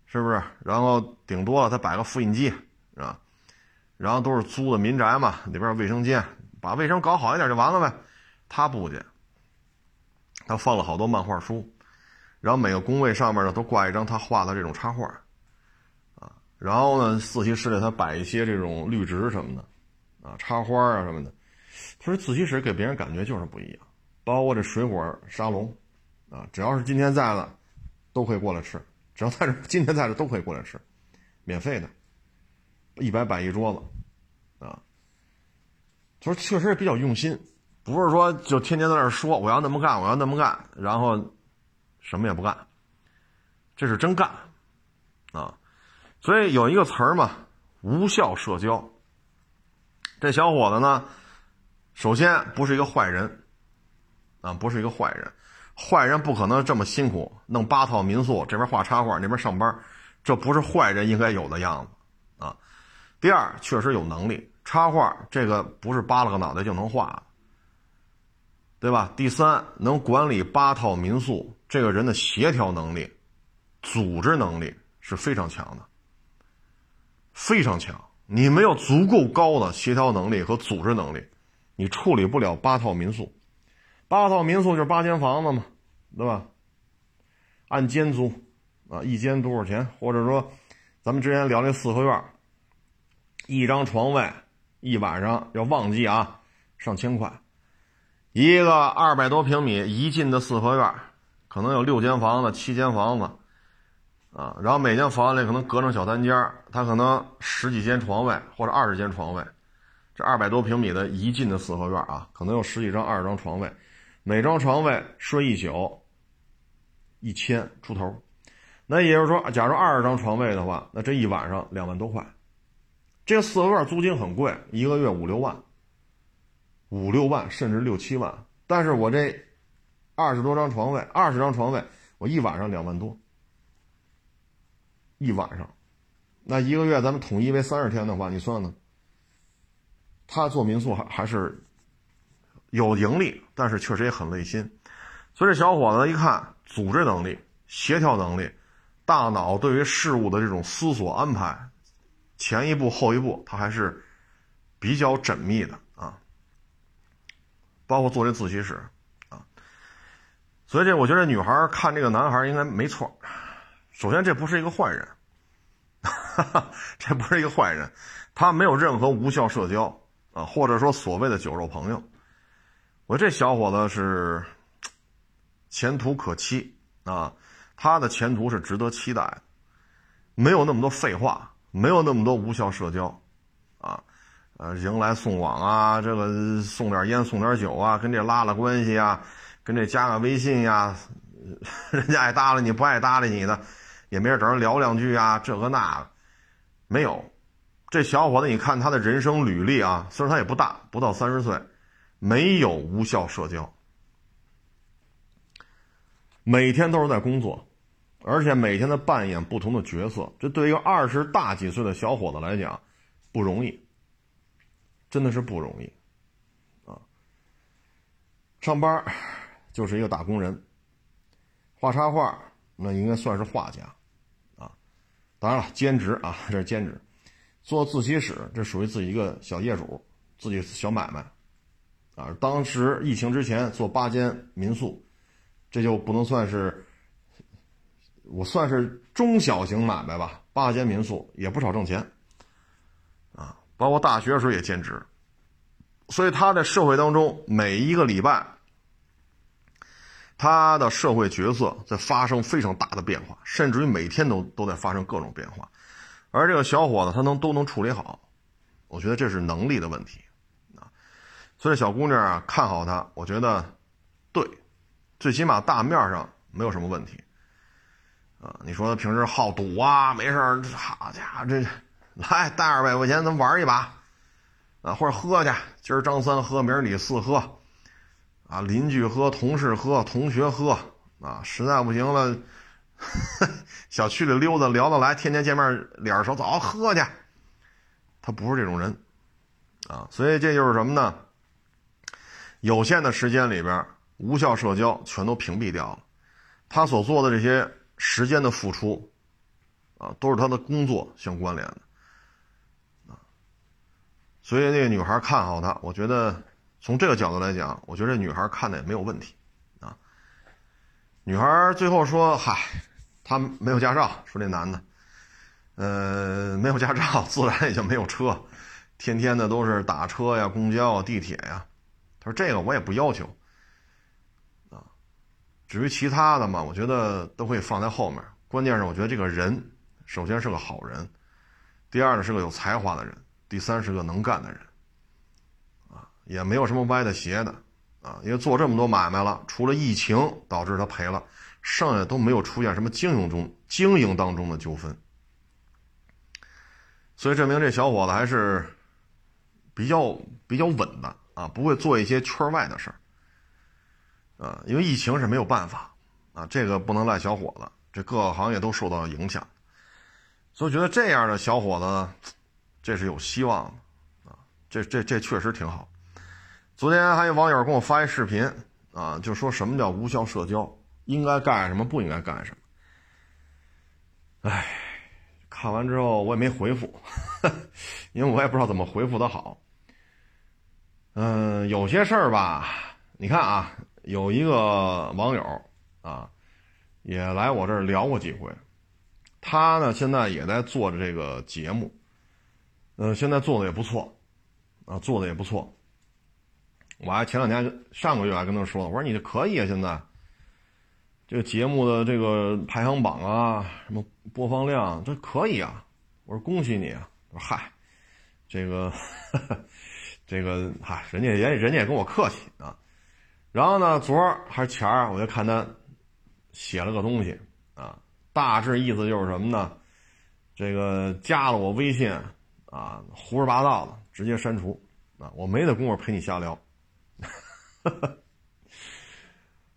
Speaker 1: 是不是？然后顶多了他摆个复印机，是吧？然后都是租的民宅嘛，里边有卫生间，把卫生搞好一点就完了呗。他不去，他放了好多漫画书，然后每个工位上面呢都挂一张他画的这种插画，啊，然后呢自习室里他摆一些这种绿植什么的，啊，插花啊什么的。他说自习室给别人感觉就是不一样。包括这水果沙龙，啊，只要是今天在了，都可以过来吃。只要在这今天在这都可以过来吃，免费的，一百摆一桌子，啊，他说确实比较用心，不是说就天天在那说我要那么干，我要那么干，然后什么也不干，这是真干，啊，所以有一个词儿嘛，无效社交。这小伙子呢，首先不是一个坏人。啊，不是一个坏人，坏人不可能这么辛苦弄八套民宿，这边画插画，那边上班，这不是坏人应该有的样子啊。第二，确实有能力，插画这个不是扒拉个脑袋就能画，对吧？第三，能管理八套民宿，这个人的协调能力、组织能力是非常强的，非常强。你没有足够高的协调能力和组织能力，你处理不了八套民宿。八套民宿就是八间房子嘛，对吧？按间租，啊，一间多少钱？或者说，咱们之前聊那四合院，一张床位，一晚上要旺季啊，上千块。一个二百多平米一进的四合院，可能有六间房子、七间房子，啊，然后每间房里可能隔成小单间，它可能十几间床位或者二十间床位。这二百多平米的一进的四合院啊，可能有十几张、二十张床位。每张床位睡一宿，一千出头，那也就是说，假如二十张床位的话，那这一晚上两万多块。这四合院租金很贵，一个月五六万，五六万甚至六七万。但是我这二十多张床位，二十张床位，我一晚上两万多，一晚上，那一个月咱们统一为三十天的话，你算算，他做民宿还还是？有盈利，但是确实也很累心，所以这小伙子一看，组织能力、协调能力、大脑对于事物的这种思索安排，前一步后一步，他还是比较缜密的啊。包括做这自习室，所以这我觉得女孩看这个男孩应该没错。首先，这不是一个坏人，这不是一个坏人，他没有任何无效社交啊，或者说所谓的酒肉朋友。我这小伙子是前途可期啊，他的前途是值得期待的，没有那么多废话，没有那么多无效社交，啊，呃，迎来送往啊，这个送点烟送点酒啊，跟这拉拉关系啊，跟这加个微信呀，人家爱搭理你不爱搭理你的，也没人找人聊两句啊，这个那个，没有。这小伙子，你看他的人生履历啊，虽然他也不大，不到三十岁，没有无效社交，每天都是在工作，而且每天在扮演不同的角色。这对于二十大几岁的小伙子来讲，不容易，真的是不容易啊！上班就是一个打工人，画插画那应该算是画家啊，当然了，兼职啊，这是兼职。做自习室，这属于自己一个小业主，自己小买卖，啊，当时疫情之前做八间民宿，这就不能算是，我算是中小型买卖吧。八间民宿也不少挣钱，啊，包括大学的时候也兼职，所以他在社会当中每一个礼拜，他的社会角色在发生非常大的变化，甚至于每天都都在发生各种变化。而这个小伙子，他能都能处理好，我觉得这是能力的问题，啊，所以小姑娘啊看好他，我觉得对，最起码大面上没有什么问题，啊，你说他平时好赌啊，没事好家伙这来带二百块钱咱玩一把，啊，或者喝去，今儿张三喝，明儿李四喝，啊，邻居喝，同事喝，同学喝，啊，实在不行了。小区里溜达聊得来，天天见面脸熟，走喝去。他不是这种人，啊，所以这就是什么呢？有限的时间里边，无效社交全都屏蔽掉了。他所做的这些时间的付出，啊，都是他的工作相关联的，啊，所以那个女孩看好他，我觉得从这个角度来讲，我觉得这女孩看的也没有问题，啊。女孩最后说：“嗨。”他没有驾照，说这男的，呃，没有驾照，自然也就没有车，天天的都是打车呀、公交啊、地铁呀。他说这个我也不要求，啊，至于其他的嘛，我觉得都可以放在后面。关键是我觉得这个人，首先是个好人，第二呢是个有才华的人，第三是个能干的人，也没有什么歪的邪的，啊，因为做这么多买卖了，除了疫情导致他赔了。剩下都没有出现什么经营中经营当中的纠纷，所以证明这小伙子还是比较比较稳的啊，不会做一些圈外的事儿啊。因为疫情是没有办法啊，这个不能赖小伙子，这各个行业都受到了影响，所以觉得这样的小伙子，这是有希望的啊，这这这确实挺好。昨天还有网友给我发一视频啊，就说什么叫无效社交。应该干什么，不应该干什么？哎，看完之后我也没回复，因为我也不知道怎么回复的好。嗯，有些事儿吧，你看啊，有一个网友啊，也来我这儿聊过几回。他呢，现在也在做着这个节目，嗯，现在做的也不错，啊，做的也不错。我还前两天上个月还跟他说，我说你这可以啊，现在。这个节目的这个排行榜啊，什么播放量，这可以啊！我说恭喜你啊！我说嗨，这个，这个嗨，人家也人家也跟我客气啊。然后呢，昨儿还是前儿，我就看他写了个东西啊，大致意思就是什么呢？这个加了我微信啊，胡说八道的直接删除啊！我没那功夫陪你瞎聊。哈 哈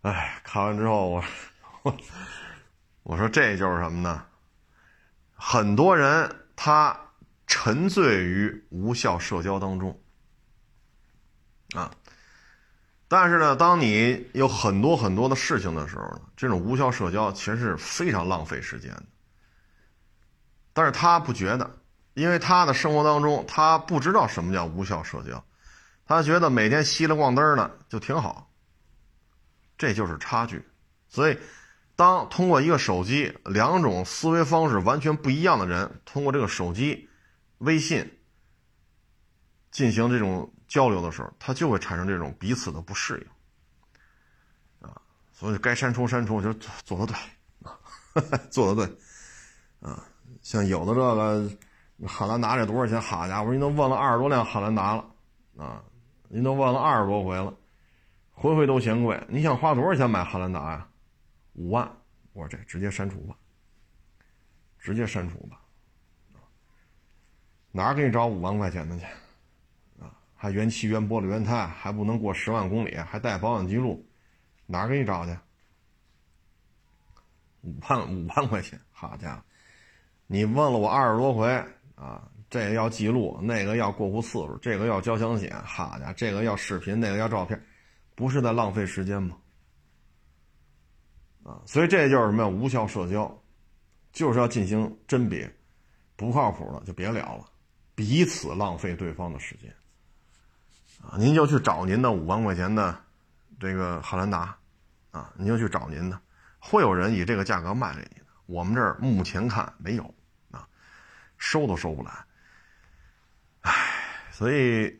Speaker 1: 哎，看完之后我，我我说这就是什么呢？很多人他沉醉于无效社交当中啊，但是呢，当你有很多很多的事情的时候呢，这种无效社交其实是非常浪费时间的。但是他不觉得，因为他的生活当中他不知道什么叫无效社交，他觉得每天稀了咣嘚的就挺好。这就是差距，所以，当通过一个手机，两种思维方式完全不一样的人通过这个手机、微信进行这种交流的时候，他就会产生这种彼此的不适应，啊，所以该删除删除，就做的对，做的对，啊，像有的这个汉兰达这多少钱？好家伙，您都问了二十多辆汉兰达了，啊，您都问了二十多回了，回回都嫌贵。你想花多少钱买汉兰达呀？五万，我说这直接删除吧，直接删除吧，哪给你找五万块钱的去？啊，还原漆、原玻璃、原胎，还不能过十万公里，还带保养记录。哪给你找去？五万五万块钱，好家伙！你问了我二十多回啊，这个要记录，那个要过户次数，这个要交强险，好家伙，这个要视频，那个要照片，不是在浪费时间吗？啊，所以这就是什么呀？无效社交，就是要进行甄别，不靠谱的就别聊了，彼此浪费对方的时间。啊，您就去找您的五万块钱的这个汉兰达。啊，您就去找您的，会有人以这个价格卖给你的。我们这儿目前看没有，啊，收都收不来。所以，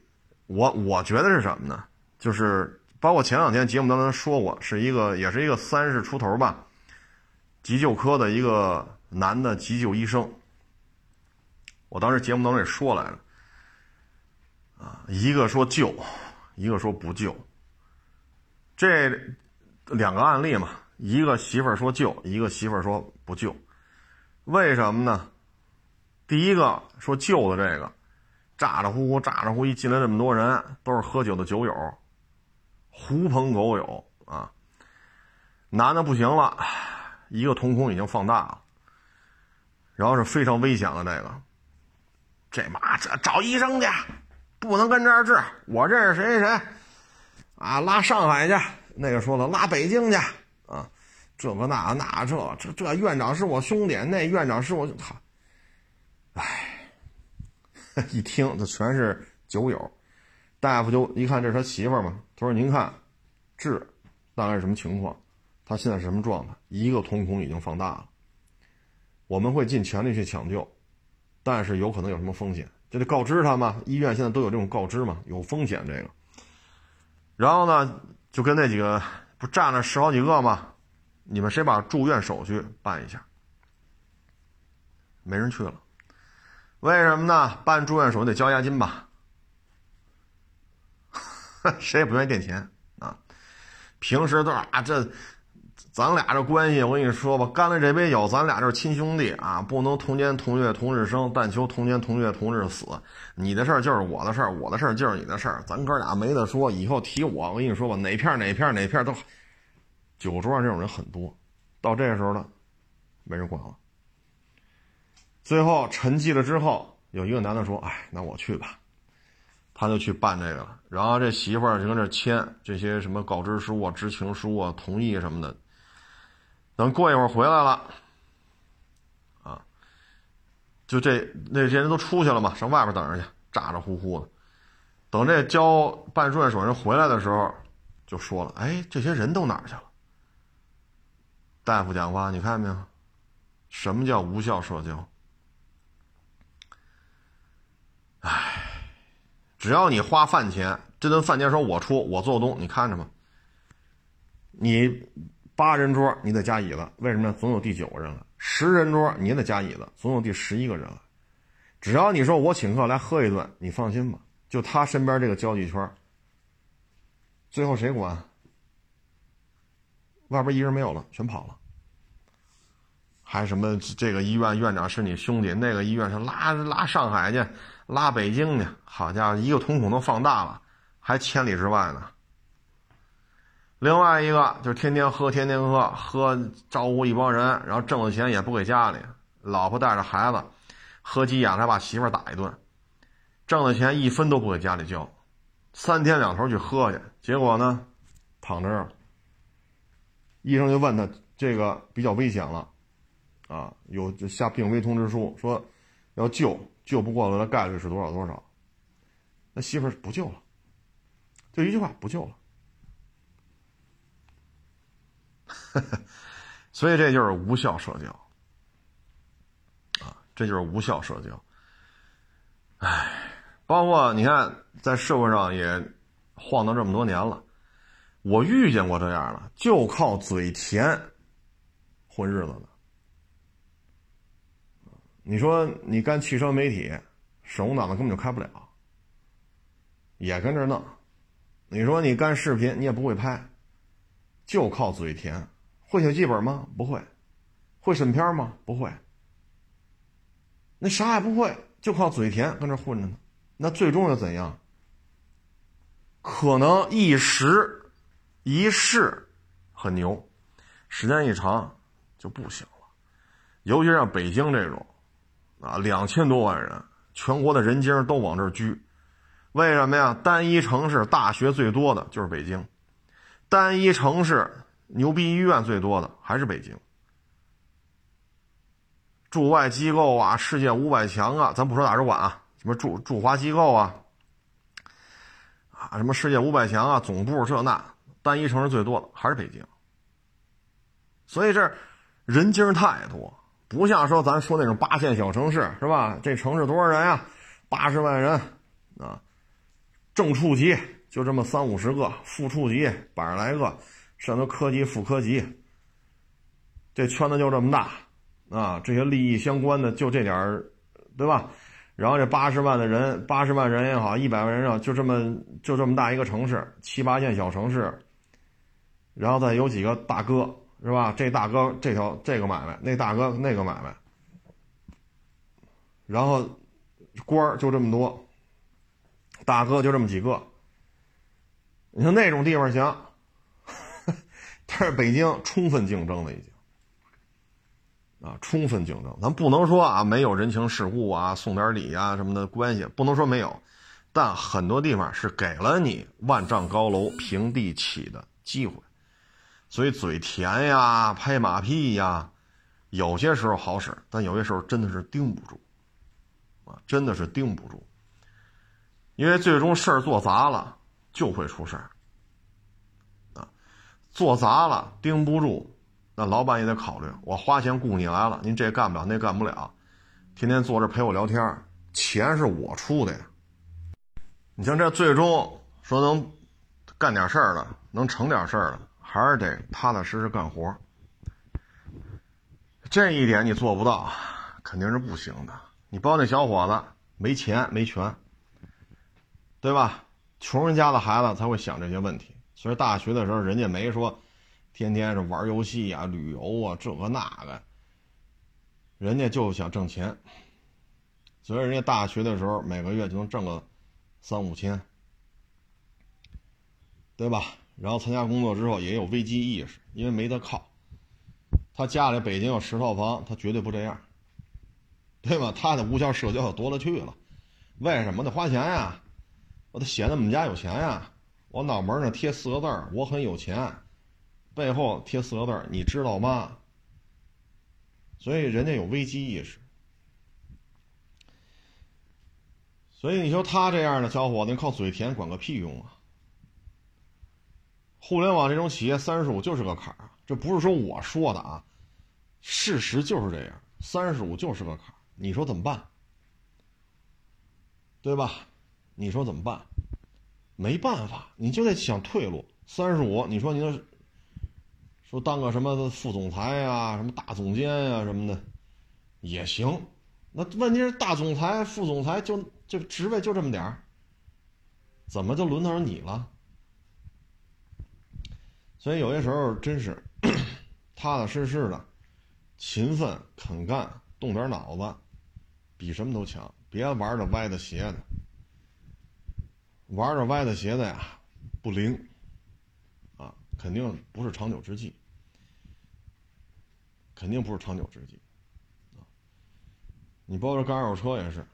Speaker 1: 我我觉得是什么呢？就是包括前两天节目当中说过，是一个也是一个三十出头吧，急救科的一个男的急救医生。我当时节目当中也说来了，啊，一个说救，一个说不救，这。两个案例嘛，一个媳妇儿说救，一个媳妇儿说不救，为什么呢？第一个说救的这个，咋咋呼呼，咋咋呼，一进来这么多人，都是喝酒的酒友，狐朋狗友啊。男的不行了，一个瞳孔已经放大了，然后是非常危险的这个，这妈这找医生去，不能跟这儿治，我认识谁谁谁，啊，拉上海去。那个说了拉北京去啊，这个那那这这这院长是我兄弟，那院长是我操，哎，一听这全是酒友，大夫就一看这是他媳妇儿嘛，他说您看，治大概是什么情况？他现在是什么状态？一个瞳孔已经放大了，我们会尽全力去抢救，但是有可能有什么风险，就得告知他嘛。医院现在都有这种告知嘛，有风险这个。然后呢？就跟那几个不站了十好几个吗？你们谁把住院手续办一下？没人去了，为什么呢？办住院手续得交押金吧？谁也不愿意垫钱啊！平时都是啊这。咱俩这关系，我跟你说吧，干了这杯酒，咱俩就是亲兄弟啊，不能同年同月同日生，但求同年同月同日死。你的事儿就是我的事儿，我的事儿就是你的事儿，咱哥俩没得说。以后提我，我跟你说吧，哪片哪片哪片都。酒桌上这种人很多，到这时候了，没人管了。最后沉寂了之后，有一个男的说：“哎，那我去吧。”他就去办这个了。然后这媳妇儿就跟这签这些什么告知书啊、知情书啊、同意什么的。等过一会儿回来了，啊，就这那些人都出去了嘛，上外边等着去，咋咋呼呼的。等这交办住院手人回来的时候，就说了：“哎，这些人都哪儿去了？”大夫讲话，你看没有？什么叫无效社交？哎，只要你花饭钱，这顿饭钱说我出，我做东，你看着吧？你。八人桌，你得加椅子，为什么？总有第九个人了。十人桌，你也得加椅子，总有第十一个人了。只要你说我请客来喝一顿，你放心吧，就他身边这个交际圈，最后谁管？外边一人没有了，全跑了。还什么这个医院院长是你兄弟，那个医院是拉拉上海去，拉北京去，好家伙，一个瞳孔都放大了，还千里之外呢。另外一个就是天天喝，天天喝，喝招呼一帮人，然后挣了钱也不给家里，老婆带着孩子，喝急眼了还把媳妇打一顿，挣了钱一分都不给家里交，三天两头去喝去，结果呢，躺这儿。医生就问他这个比较危险了，啊，有下病危通知书，说要救救不过来的概率是多少多少，那媳妇儿不救了，就一句话不救了。所以这就是无效社交，啊，这就是无效社交。唉，包括你看，在社会上也晃荡这么多年了，我遇见过这样的，就靠嘴甜混日子的。你说你干汽车媒体，手动挡的根本就开不了，也跟着弄。你说你干视频，你也不会拍，就靠嘴甜。会写剧本吗？不会。会审片吗？不会。那啥也不会，就靠嘴甜跟这混着呢。那最终又怎样？可能一时一试很牛，时间一长就不行了。尤其像北京这种，啊，两千多万人，全国的人精都往这儿聚。为什么呀？单一城市大学最多的就是北京，单一城市牛逼医院最多的还是北京。驻外机构啊，世界五百强啊，咱不说大使馆啊，什么驻驻华机构啊，啊，什么世界五百强啊，总部这那，单一城市最多的还是北京。所以这人精太多，不像说咱说那种八线小城市是吧？这城市多少人呀？八十万人啊，正处级就这么三五十个，副处级百十来个，上头科级副科级，这圈子就这么大。啊，这些利益相关的就这点儿，对吧？然后这八十万的人，八十万人也好，一百万人也好，就这么就这么大一个城市，七八线小城市，然后再有几个大哥，是吧？这大哥这条这个买卖，那大哥那个买卖，然后官儿就这么多，大哥就这么几个。你说那种地方行，但是北京充分竞争了已经。啊，充分竞争，咱不能说啊没有人情世故啊，送点礼啊什么的关系，不能说没有，但很多地方是给了你万丈高楼平地起的机会，所以嘴甜呀，拍马屁呀，有些时候好使，但有些时候真的是盯不住，啊，真的是盯不住，因为最终事儿做砸了就会出事儿，啊，做砸了盯不住。那老板也得考虑，我花钱雇你来了，您这干不了，那干不了，天天坐这陪我聊天，钱是我出的呀。你像这最终说能干点事儿了，能成点事儿了，还是得踏踏实实干活。这一点你做不到，肯定是不行的。你包那小伙子没钱没权，对吧？穷人家的孩子才会想这些问题。所以大学的时候，人家没说。天天是玩游戏啊、旅游啊，这个那个，人家就想挣钱，所以人家大学的时候每个月就能挣个三五千，对吧？然后参加工作之后也有危机意识，因为没得靠。他家里北京有十套房，他绝对不这样，对吧？他的无效社交多了去了，为什么得花钱呀？我得显得我们家有钱呀！我脑门上贴四个字儿：我很有钱。背后贴四个字你知道吗？所以人家有危机意识。所以你说他这样的小伙子，靠嘴甜管个屁用啊！互联网这种企业，三十五就是个坎儿，这不是说我说的啊，事实就是这样，三十五就是个坎儿。你说怎么办？对吧？你说怎么办？没办法，你就得想退路。三十五，你说你那。说当个什么副总裁呀，什么大总监呀，什么的，也行。那问题是大总裁、副总裁就就职位就这么点儿，怎么就轮到你了？所以有些时候真是踏踏实实的、勤奋肯干、动点脑子，比什么都强。别玩着歪的斜的，玩着歪的斜的呀，不灵啊，肯定不是长久之计。肯定不是长久之计，啊！你包括干二手车也是，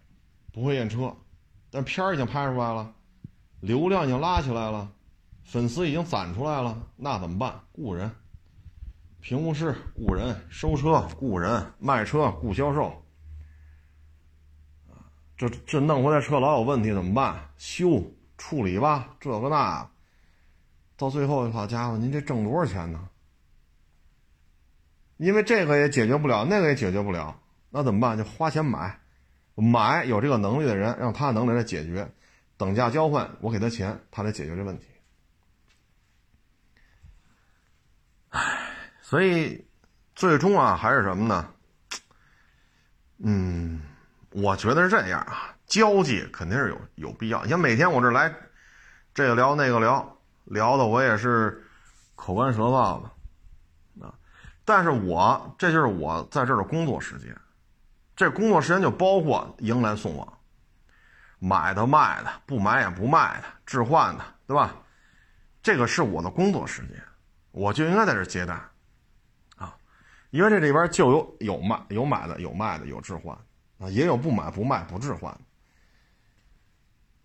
Speaker 1: 不会验车，但片儿已经拍出来了，流量已经拉起来了，粉丝已经攒出来了，那怎么办？雇人，评估师雇人，收车雇人，卖车雇销售，这这弄回来车老有问题怎么办？修处理吧，这个那，到最后好家伙，您这挣多少钱呢？因为这个也解决不了，那个也解决不了，那怎么办？就花钱买，买有这个能力的人，让他能力来解决，等价交换，我给他钱，他来解决这问题。所以最终啊，还是什么呢？嗯，我觉得是这样啊，交际肯定是有有必要。你像每天我这来，这个聊那个聊，聊的我也是口干舌燥的啊。但是我这就是我在这儿的工作时间，这工作时间就包括迎来送往，买的卖的，不买也不卖的，置换的，对吧？这个是我的工作时间，我就应该在这接待。因为这里边就有有卖有买的有卖的有置换，啊，也有不买不卖不置换。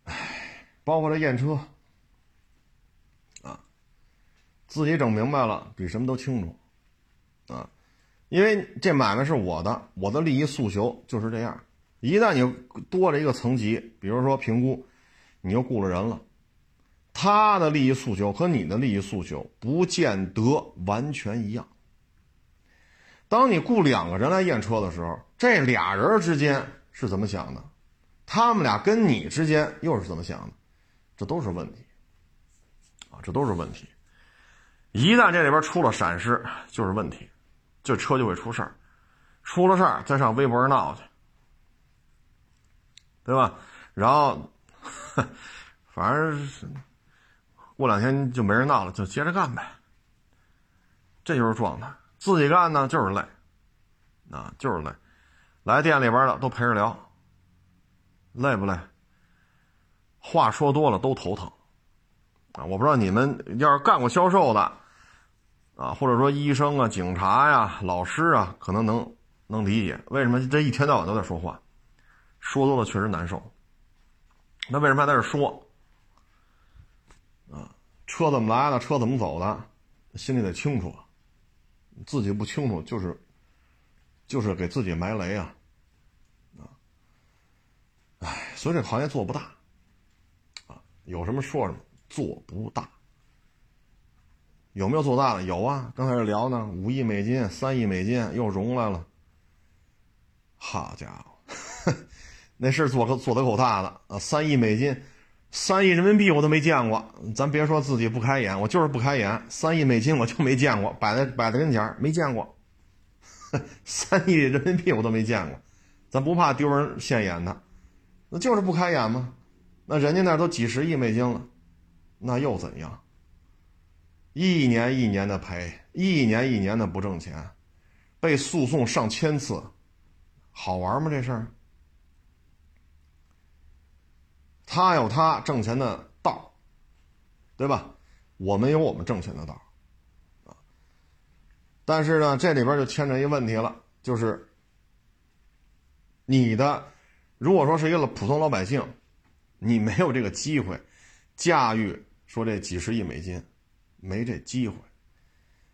Speaker 1: 唉，包括这验车，啊，自己整明白了比什么都清楚，啊，因为这买卖是我的，我的利益诉求就是这样。一旦你多了一个层级，比如说评估，你又雇了人了，他的利益诉求和你的利益诉求不见得完全一样。当你雇两个人来验车的时候，这俩人之间是怎么想的？他们俩跟你之间又是怎么想的？这都是问题啊！这都是问题。一旦这里边出了闪失，就是问题，这车就会出事儿。出了事儿，再上微博上闹去，对吧？然后，反正是过两天就没人闹了，就接着干呗。这就是状态。自己干呢就是累，啊就是累，来店里边的都陪着聊，累不累？话说多了都头疼，啊我不知道你们要是干过销售的，啊或者说医生啊、警察呀、老师啊，可能能能理解为什么这一天到晚都在说话，说多了确实难受。那为什么还在这说？啊车怎么来的？车怎么走的？心里得清楚。自己不清楚，就是，就是给自己埋雷啊，啊，哎，所以这行业做不大，啊，有什么说什么，做不大。有没有做大的？有啊，刚才这聊呢，五亿美金、三亿美金又融来了。好家伙，那事做可做的够大的啊！三亿美金。三亿人民币我都没见过，咱别说自己不开眼，我就是不开眼。三亿美金我就没见过，摆在摆在跟前没见过。三亿人民币我都没见过，咱不怕丢人现眼的，那就是不开眼吗？那人家那都几十亿美金了，那又怎样？一年一年的赔，一年一年的不挣钱，被诉讼上千次，好玩吗？这事儿？他有他挣钱的道对吧？我们有我们挣钱的道啊。但是呢，这里边就牵扯一个问题了，就是你的，如果说是一个普通老百姓，你没有这个机会驾驭说这几十亿美金，没这机会。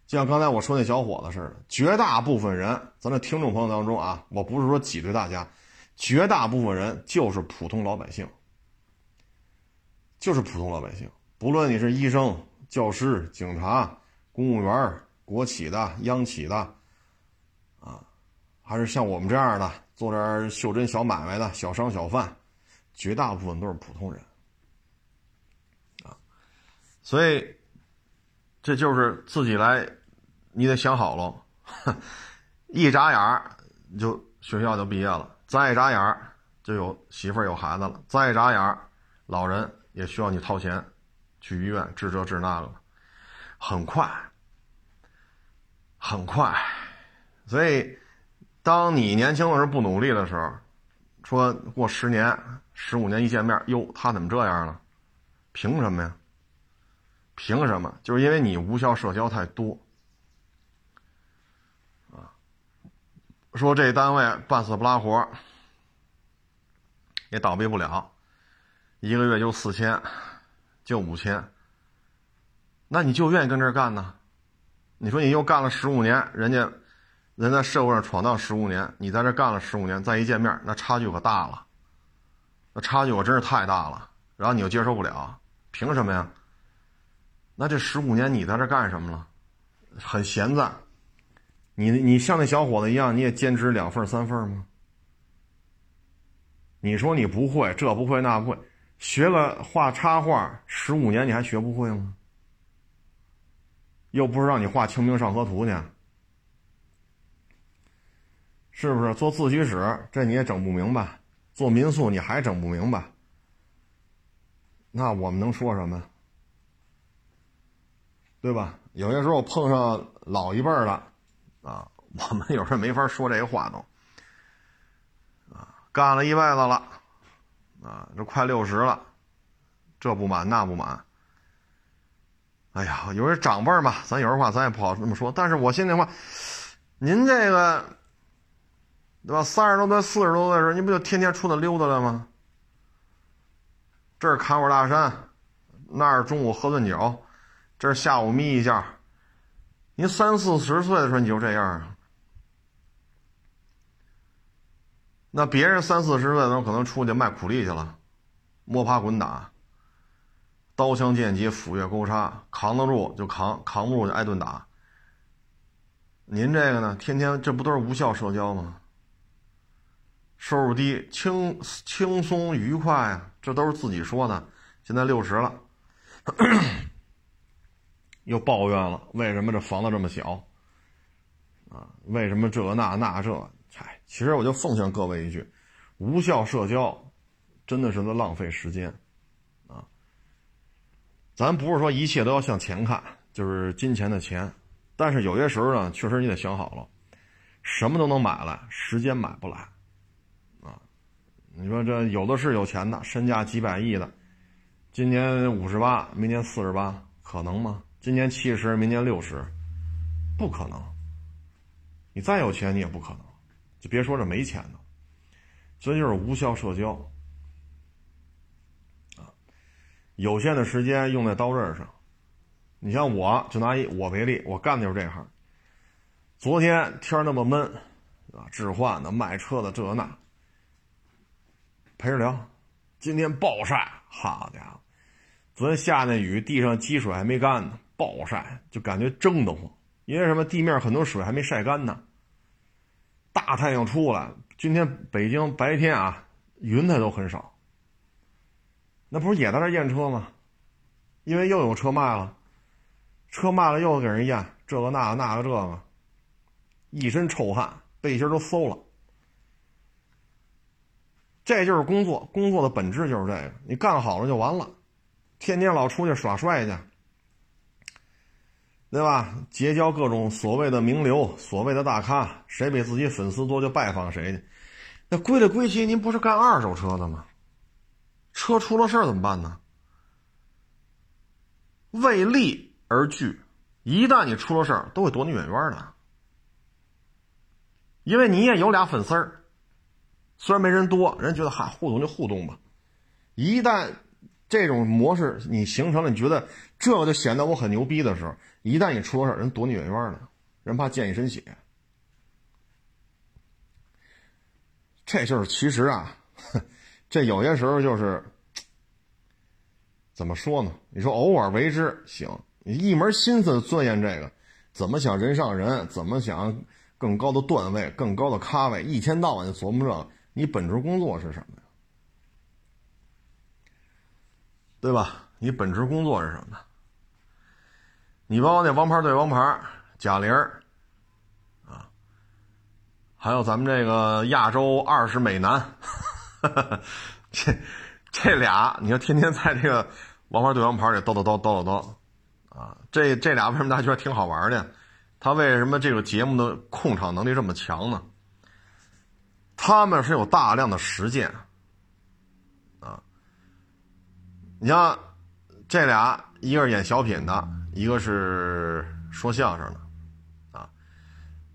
Speaker 1: 就像刚才我说那小伙子似的，绝大部分人，咱的听众朋友当中啊，我不是说挤兑大家，绝大部分人就是普通老百姓。就是普通老百姓，不论你是医生、教师、警察、公务员、国企的、央企的，啊，还是像我们这样的做点袖珍小买卖的小商小贩，绝大部分都是普通人，啊，所以这就是自己来，你得想好喽，一眨眼儿就学校就毕业了，再一眨眼儿就有媳妇儿有孩子了，再一眨眼儿老人。也需要你掏钱，去医院治这治那个，很快，很快。所以，当你年轻的时候不努力的时候，说过十年、十五年一见面，哟，他怎么这样了？凭什么呀？凭什么？就是因为你无效社交太多，啊，说这单位半死不拉活，也倒闭不了。一个月就四千，就五千，那你就愿意跟这儿干呢？你说你又干了十五年，人家人在社会上闯荡十五年，你在这干了十五年，再一见面，那差距可大了，那差距可真是太大了。然后你又接受不了，凭什么呀？那这十五年你在这干什么了？很闲散，你你像那小伙子一样，你也兼职两份三份吗？你说你不会，这不会那不会。学了画插画十五年，你还学不会吗？又不是让你画《清明上河图》去，是不是？做自习室这你也整不明白，做民宿你还整不明白，那我们能说什么？对吧？有些时候碰上老一辈的，啊，我们有时候没法说这些话都，啊，干了一辈子了，啊，这快六十了，这不满那不满。哎呀，有些长辈嘛，咱有时候话咱也不好那么说。但是我心里话，您这个，对吧？三十多岁、四十多岁的时候，您不就天天出来溜达了吗？这儿看会儿大山，那儿中午喝顿酒，这儿下午眯一下。您三四十岁的时候你就这样啊？那别人三四十岁的时候可能出去卖苦力去了，摸爬滚打。刀枪剑戟斧钺钩叉扛得住就扛，扛不住就挨顿打。您这个呢，天天这不都是无效社交吗？收入低，轻轻松愉快啊，这都是自己说的。现在六十了，又抱怨了，为什么这房子这么小？啊，为什么这那那这？其实我就奉劝各位一句：无效社交真的是在浪费时间啊。咱不是说一切都要向钱看，就是金钱的钱，但是有些时候呢，确实你得想好了，什么都能买来，时间买不来，啊，你说这有的是有钱的，身价几百亿的，今年五十八，明年四十八，可能吗？今年七十，明年六十，不可能。你再有钱，你也不可能，就别说这没钱的，所以就是无效社交。啊有限的时间用在刀刃上，你像我就拿一我为例，我干的就是这行。昨天天那么闷，啊，置换的、卖车的这那，陪着聊。今天暴晒，好家伙！昨天下那雨，地上积水还没干呢，暴晒就感觉蒸得慌。因为什么？地面很多水还没晒干呢。大太阳出来，今天北京白天啊，云彩都很少。那不是也在那验车吗？因为又有车卖了，车卖了又给人验这个那个那个这个，一身臭汗，背心都馊了。这就是工作，工作的本质就是这个，你干好了就完了，天天老出去耍帅去，对吧？结交各种所谓的名流、所谓的大咖，谁比自己粉丝多就拜访谁去。那归了归去，您不是干二手车的吗？车出了事儿怎么办呢？为利而聚，一旦你出了事儿，都会躲你远远的。因为你也有俩粉丝儿，虽然没人多，人觉得哈互动就互动吧。一旦这种模式你形成了，你觉得这就显得我很牛逼的时候，一旦你出事，人躲你远远的，人怕溅一身血。这就是其实啊。这有些时候就是怎么说呢？你说偶尔为之行，你一门心思钻研这个，怎么想人上人，怎么想更高的段位、更高的咖位，一天到晚就琢磨这，你本职工作是什么呀？对吧？你本职工作是什么？你包括那王牌对王牌，贾玲啊，还有咱们这个亚洲二十美男。这这俩，你说天天在这个王牌对王牌里叨叨叨叨叨叨，啊，这这俩为什么大家觉得挺好玩的？他为什么这个节目的控场能力这么强呢？他们是有大量的实践，啊，你像这俩，一个是演小品的，一个是说相声的，啊，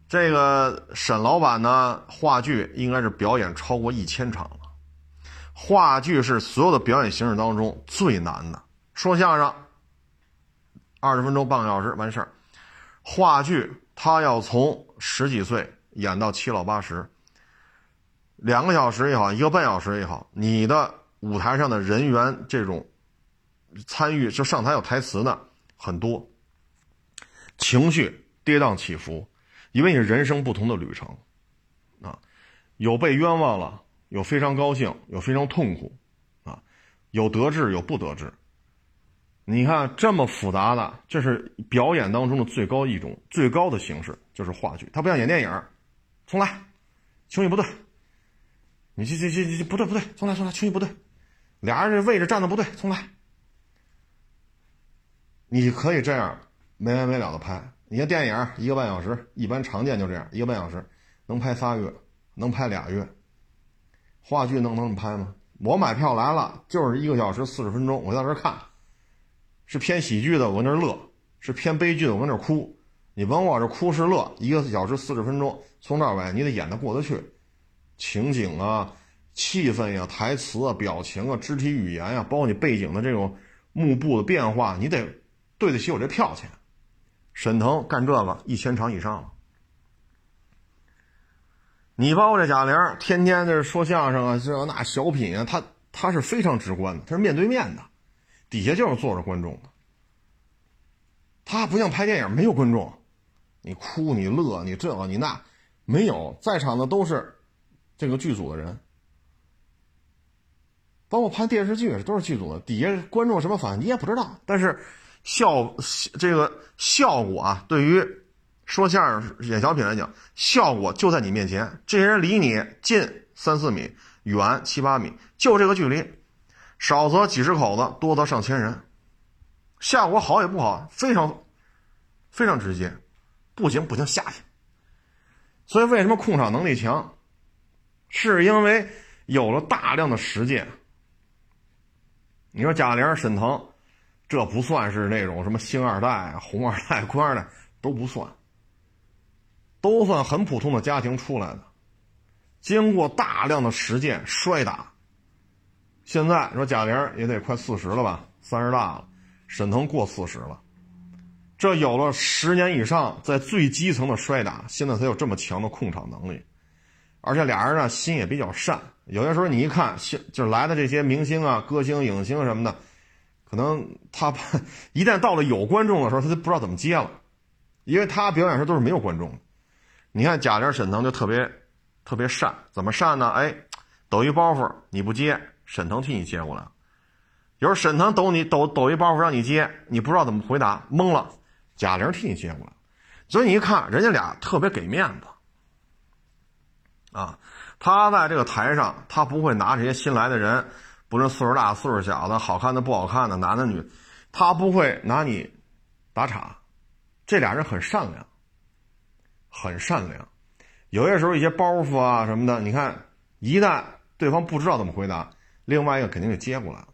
Speaker 1: 这个沈老板呢，话剧应该是表演超过一千场了。话剧是所有的表演形式当中最难的。说相声，二十分钟半个小时完事儿。话剧他要从十几岁演到七老八十，两个小时也好，一个半小时也好，你的舞台上的人员这种参与，就上台有台词的很多，情绪跌宕起伏，因为你人生不同的旅程，啊，有被冤枉了。有非常高兴，有非常痛苦，啊，有得志，有不得志。你看这么复杂的，这是表演当中的最高一种最高的形式，就是话剧。它不像演电影，重来，情绪不对，你这这这这不对不对，重来重来，情绪不对，俩人这位置站的不对，重来。你可以这样没完没了的拍。你看电影一个半小时，一般常见就这样，一个半小时能拍仨月，能拍俩月。话剧能能拍吗？我买票来了，就是一个小时四十分钟，我在这看，是偏喜剧的，我那乐；是偏悲剧的，我跟那哭。你甭管是哭是乐，一个小时四十分钟，从头到尾你得演得过得去，情景啊、气氛呀、台词啊、表情啊、肢体语言呀，包括你背景的这种幕布的变化，你得对得起我这票钱。沈腾干这个一千场以上了。你包括这贾玲，天天这说相声啊，这那小品啊，他他是非常直观的，他是面对面的，底下就是坐着观众的。他不像拍电影，没有观众，你哭你乐你这个你那，没有在场的都是这个剧组的人，包括拍电视剧也是都是剧组的，底下观众什么反应你也不知道，但是效这个效果啊，对于。说相声、演小品来讲，效果就在你面前。这些人离你近三四米，远七八米，就这个距离，少则几十口子，多则上千人。效果好也不好，非常非常直接。不行不行，下去。所以为什么控场能力强？是因为有了大量的实践。你说贾玲、沈腾，这不算是那种什么星二代、红二代、官二代，都不算。都算很普通的家庭出来的，经过大量的实践摔打。现在说贾玲也得快四十了吧，三十大了，沈腾过四十了，这有了十年以上在最基层的摔打，现在才有这么强的控场能力。而且俩人呢心也比较善，有些时候你一看，就来的这些明星啊、歌星、影星什么的，可能他 一旦到了有观众的时候，他就不知道怎么接了，因为他表演时都是没有观众。你看贾玲、沈腾就特别特别善，怎么善呢？哎，抖一包袱你不接，沈腾替你接过来。有时候沈腾抖你抖抖一包袱让你接，你不知道怎么回答，懵了，贾玲替你接过来。所以你一看，人家俩特别给面子啊。他在这个台上，他不会拿这些新来的人，不论岁数大岁数小的，好看的不好看的，男的女，他不会拿你打岔。这俩人很善良。很善良，有些时候一些包袱啊什么的，你看，一旦对方不知道怎么回答，另外一个肯定就接过来了。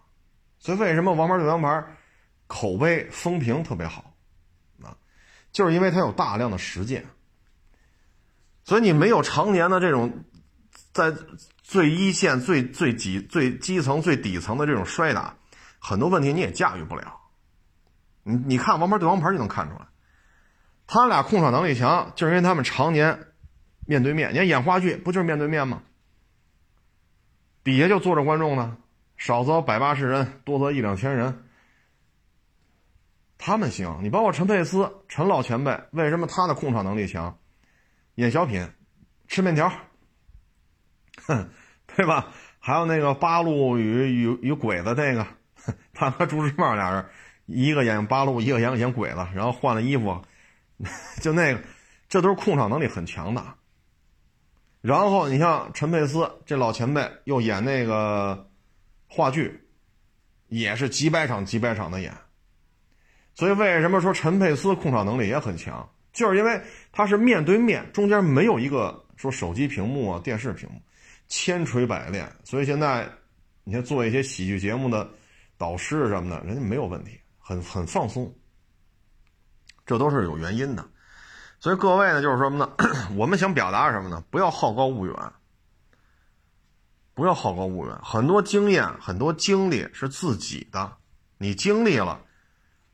Speaker 1: 所以为什么《王牌对王牌》口碑风评特别好啊？就是因为他有大量的实践。所以你没有常年的这种在最一线、最最基、最基层、最底层的这种摔打，很多问题你也驾驭不了。你你看《王牌对王牌》就能看出来。他俩控场能力强，就是因为他们常年面对面。你看演话剧不就是面对面吗？底下就坐着观众呢，少则百八十人，多则一两千人。他们行，你包括陈佩斯，陈老前辈，为什么他的控场能力强？演小品，吃面条，哼，对吧？还有那个八路与与与鬼子那个，他和朱时茂俩人，一个演八路，一个演演鬼子，然后换了衣服。就那个，这都是控场能力很强的。然后你像陈佩斯这老前辈，又演那个话剧，也是几百场几百场的演。所以为什么说陈佩斯控场能力也很强？就是因为他是面对面，中间没有一个说手机屏幕啊、电视屏幕，千锤百炼。所以现在你看做一些喜剧节目的导师什么的，人家没有问题，很很放松。这都是有原因的，所以各位呢，就是什么呢？我们想表达什么呢？不要好高骛远，不要好高骛远。很多经验、很多经历是自己的，你经历了，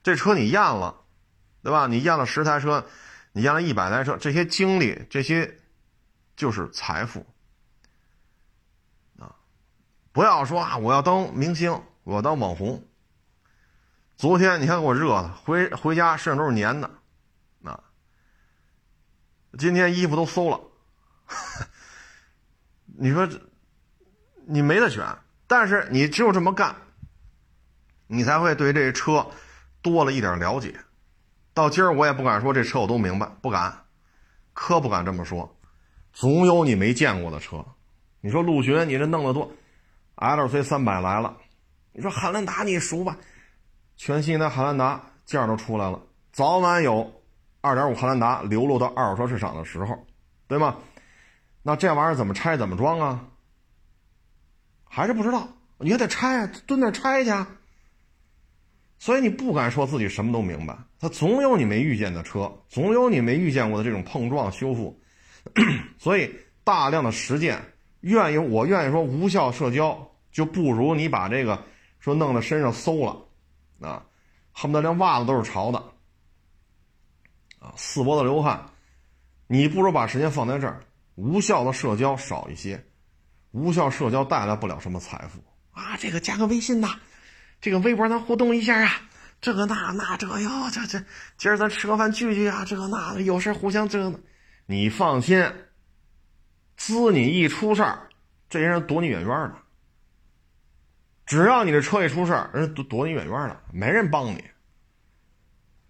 Speaker 1: 这车你验了，对吧？你验了十台车，你验了一百台车，这些经历，这些就是财富！不要说啊，我要当明星，我要当网红。昨天你看给我热的，回回家身上都是粘的，啊！今天衣服都馊了，你说你没得选，但是你只有这么干，你才会对这车多了一点了解。到今儿我也不敢说这车我都明白，不敢，可不敢这么说。总有你没见过的车。你说陆巡，你这弄得多，LC 三百来了，你说汉兰达你熟吧，全新的汉兰达价都出来了，早晚有2.5汉兰达流落到二手车市场的时候，对吗？那这玩意儿怎么拆怎么装啊？还是不知道，你还得拆，蹲那拆去。所以你不敢说自己什么都明白，他总有你没遇见的车，总有你没遇见过的这种碰撞修复，所以大量的实践，愿意我愿意说无效社交，就不如你把这个说弄得身上馊了，啊，恨不得连袜子都是潮的，啊，四脖子流汗，你不如把时间放在这儿，无效的社交少一些，无效社交带来不了什么财富啊，这个加个微信呐。这个微博咱互动一下啊，这个那那这哟，这这今儿咱吃个饭聚聚啊，这个那的有事互相这个，你放心，滋你一出事儿，这些人躲你远远的。只要你这车一出事儿，人躲躲你远远的，没人帮你。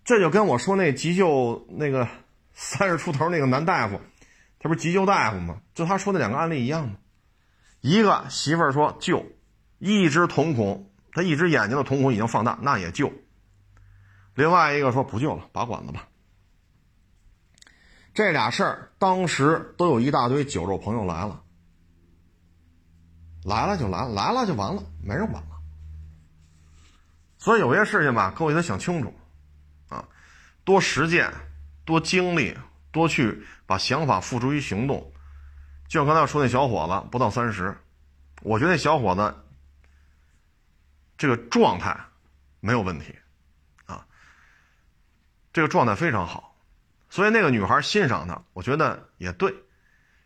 Speaker 1: 这就跟我说那急救那个三十出头那个男大夫，他不是急救大夫吗？就他说那两个案例一样吗？一个媳妇儿说救，一只瞳孔。他一只眼睛的瞳孔已经放大，那也救。另外一个说不救了，拔管子吧。这俩事儿当时都有一大堆酒肉朋友来了，来了就来了，来了就完了，没人管了。所以有些事情吧，各位得想清楚，啊，多实践，多经历，多去把想法付诸于行动。就像刚才说那小伙子，不到三十，我觉得那小伙子。这个状态没有问题，啊，这个状态非常好，所以那个女孩欣赏他，我觉得也对，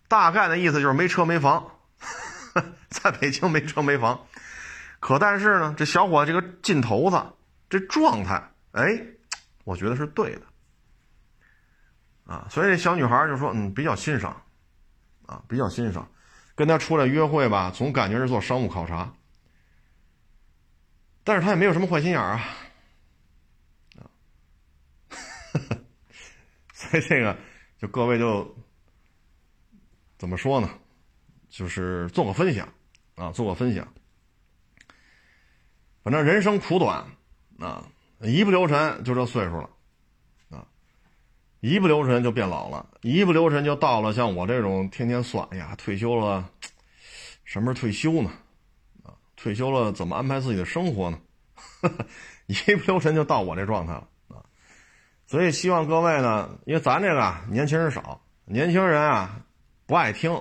Speaker 1: 大概的意思就是没车没房，在北京没车没房，可但是呢，这小伙这个劲头子，这状态，哎，我觉得是对的，啊，所以这小女孩就说，嗯，比较欣赏，啊，比较欣赏，跟他出来约会吧，总感觉是做商务考察。但是他也没有什么坏心眼，啊，所以这个就各位就怎么说呢？就是做个分享啊，做个分享。反正人生苦短啊，一不留神就这岁数了啊，一不留神就变老了，一不留神就到了像我这种天天算，哎呀，退休了，什么时候退休呢？啊退休了怎么安排自己的生活呢？一不留神就到我这状态了！所以希望各位呢，因为咱这个年轻人少，年轻人啊不爱听，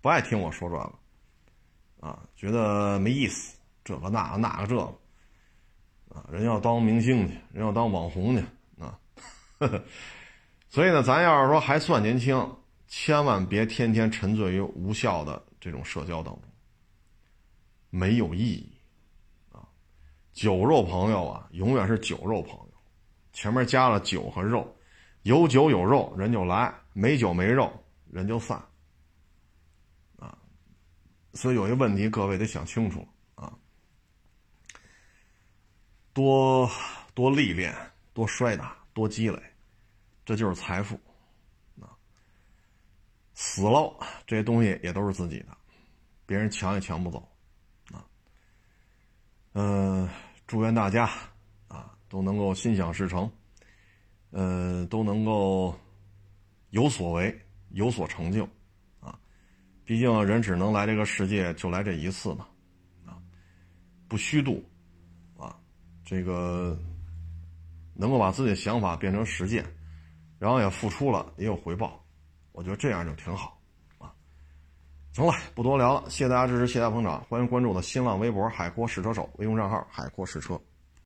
Speaker 1: 不爱听我说这个啊，觉得没意思，这个那个那个这个啊，人要当明星去，人要当网红去啊！呵 呵所以呢，咱要是说还算年轻，千万别天天沉醉于无效的这种社交当中。没有意义，啊，酒肉朋友啊，永远是酒肉朋友，前面加了酒和肉，有酒有肉人就来，没酒没肉人就散，啊，所以有一问题，各位得想清楚啊，多多历练，多摔打，多积累，这就是财富，啊，死喽，这些东西也都是自己的，别人抢也抢不走。啊嗯，祝愿大家都能够心想事成，呃，都能够有所为，有所成就，啊，毕竟人只能来这个世界就来这一次嘛，啊，不虚度，啊，这个能够把自己的想法变成实践，然后也付出了，也有回报，我觉得这样就挺好。啊行了，不多聊了，谢谢大家支持，谢谢大家捧场，欢迎关注我的新浪微博“海阔试车手”微信账号“海阔试车”。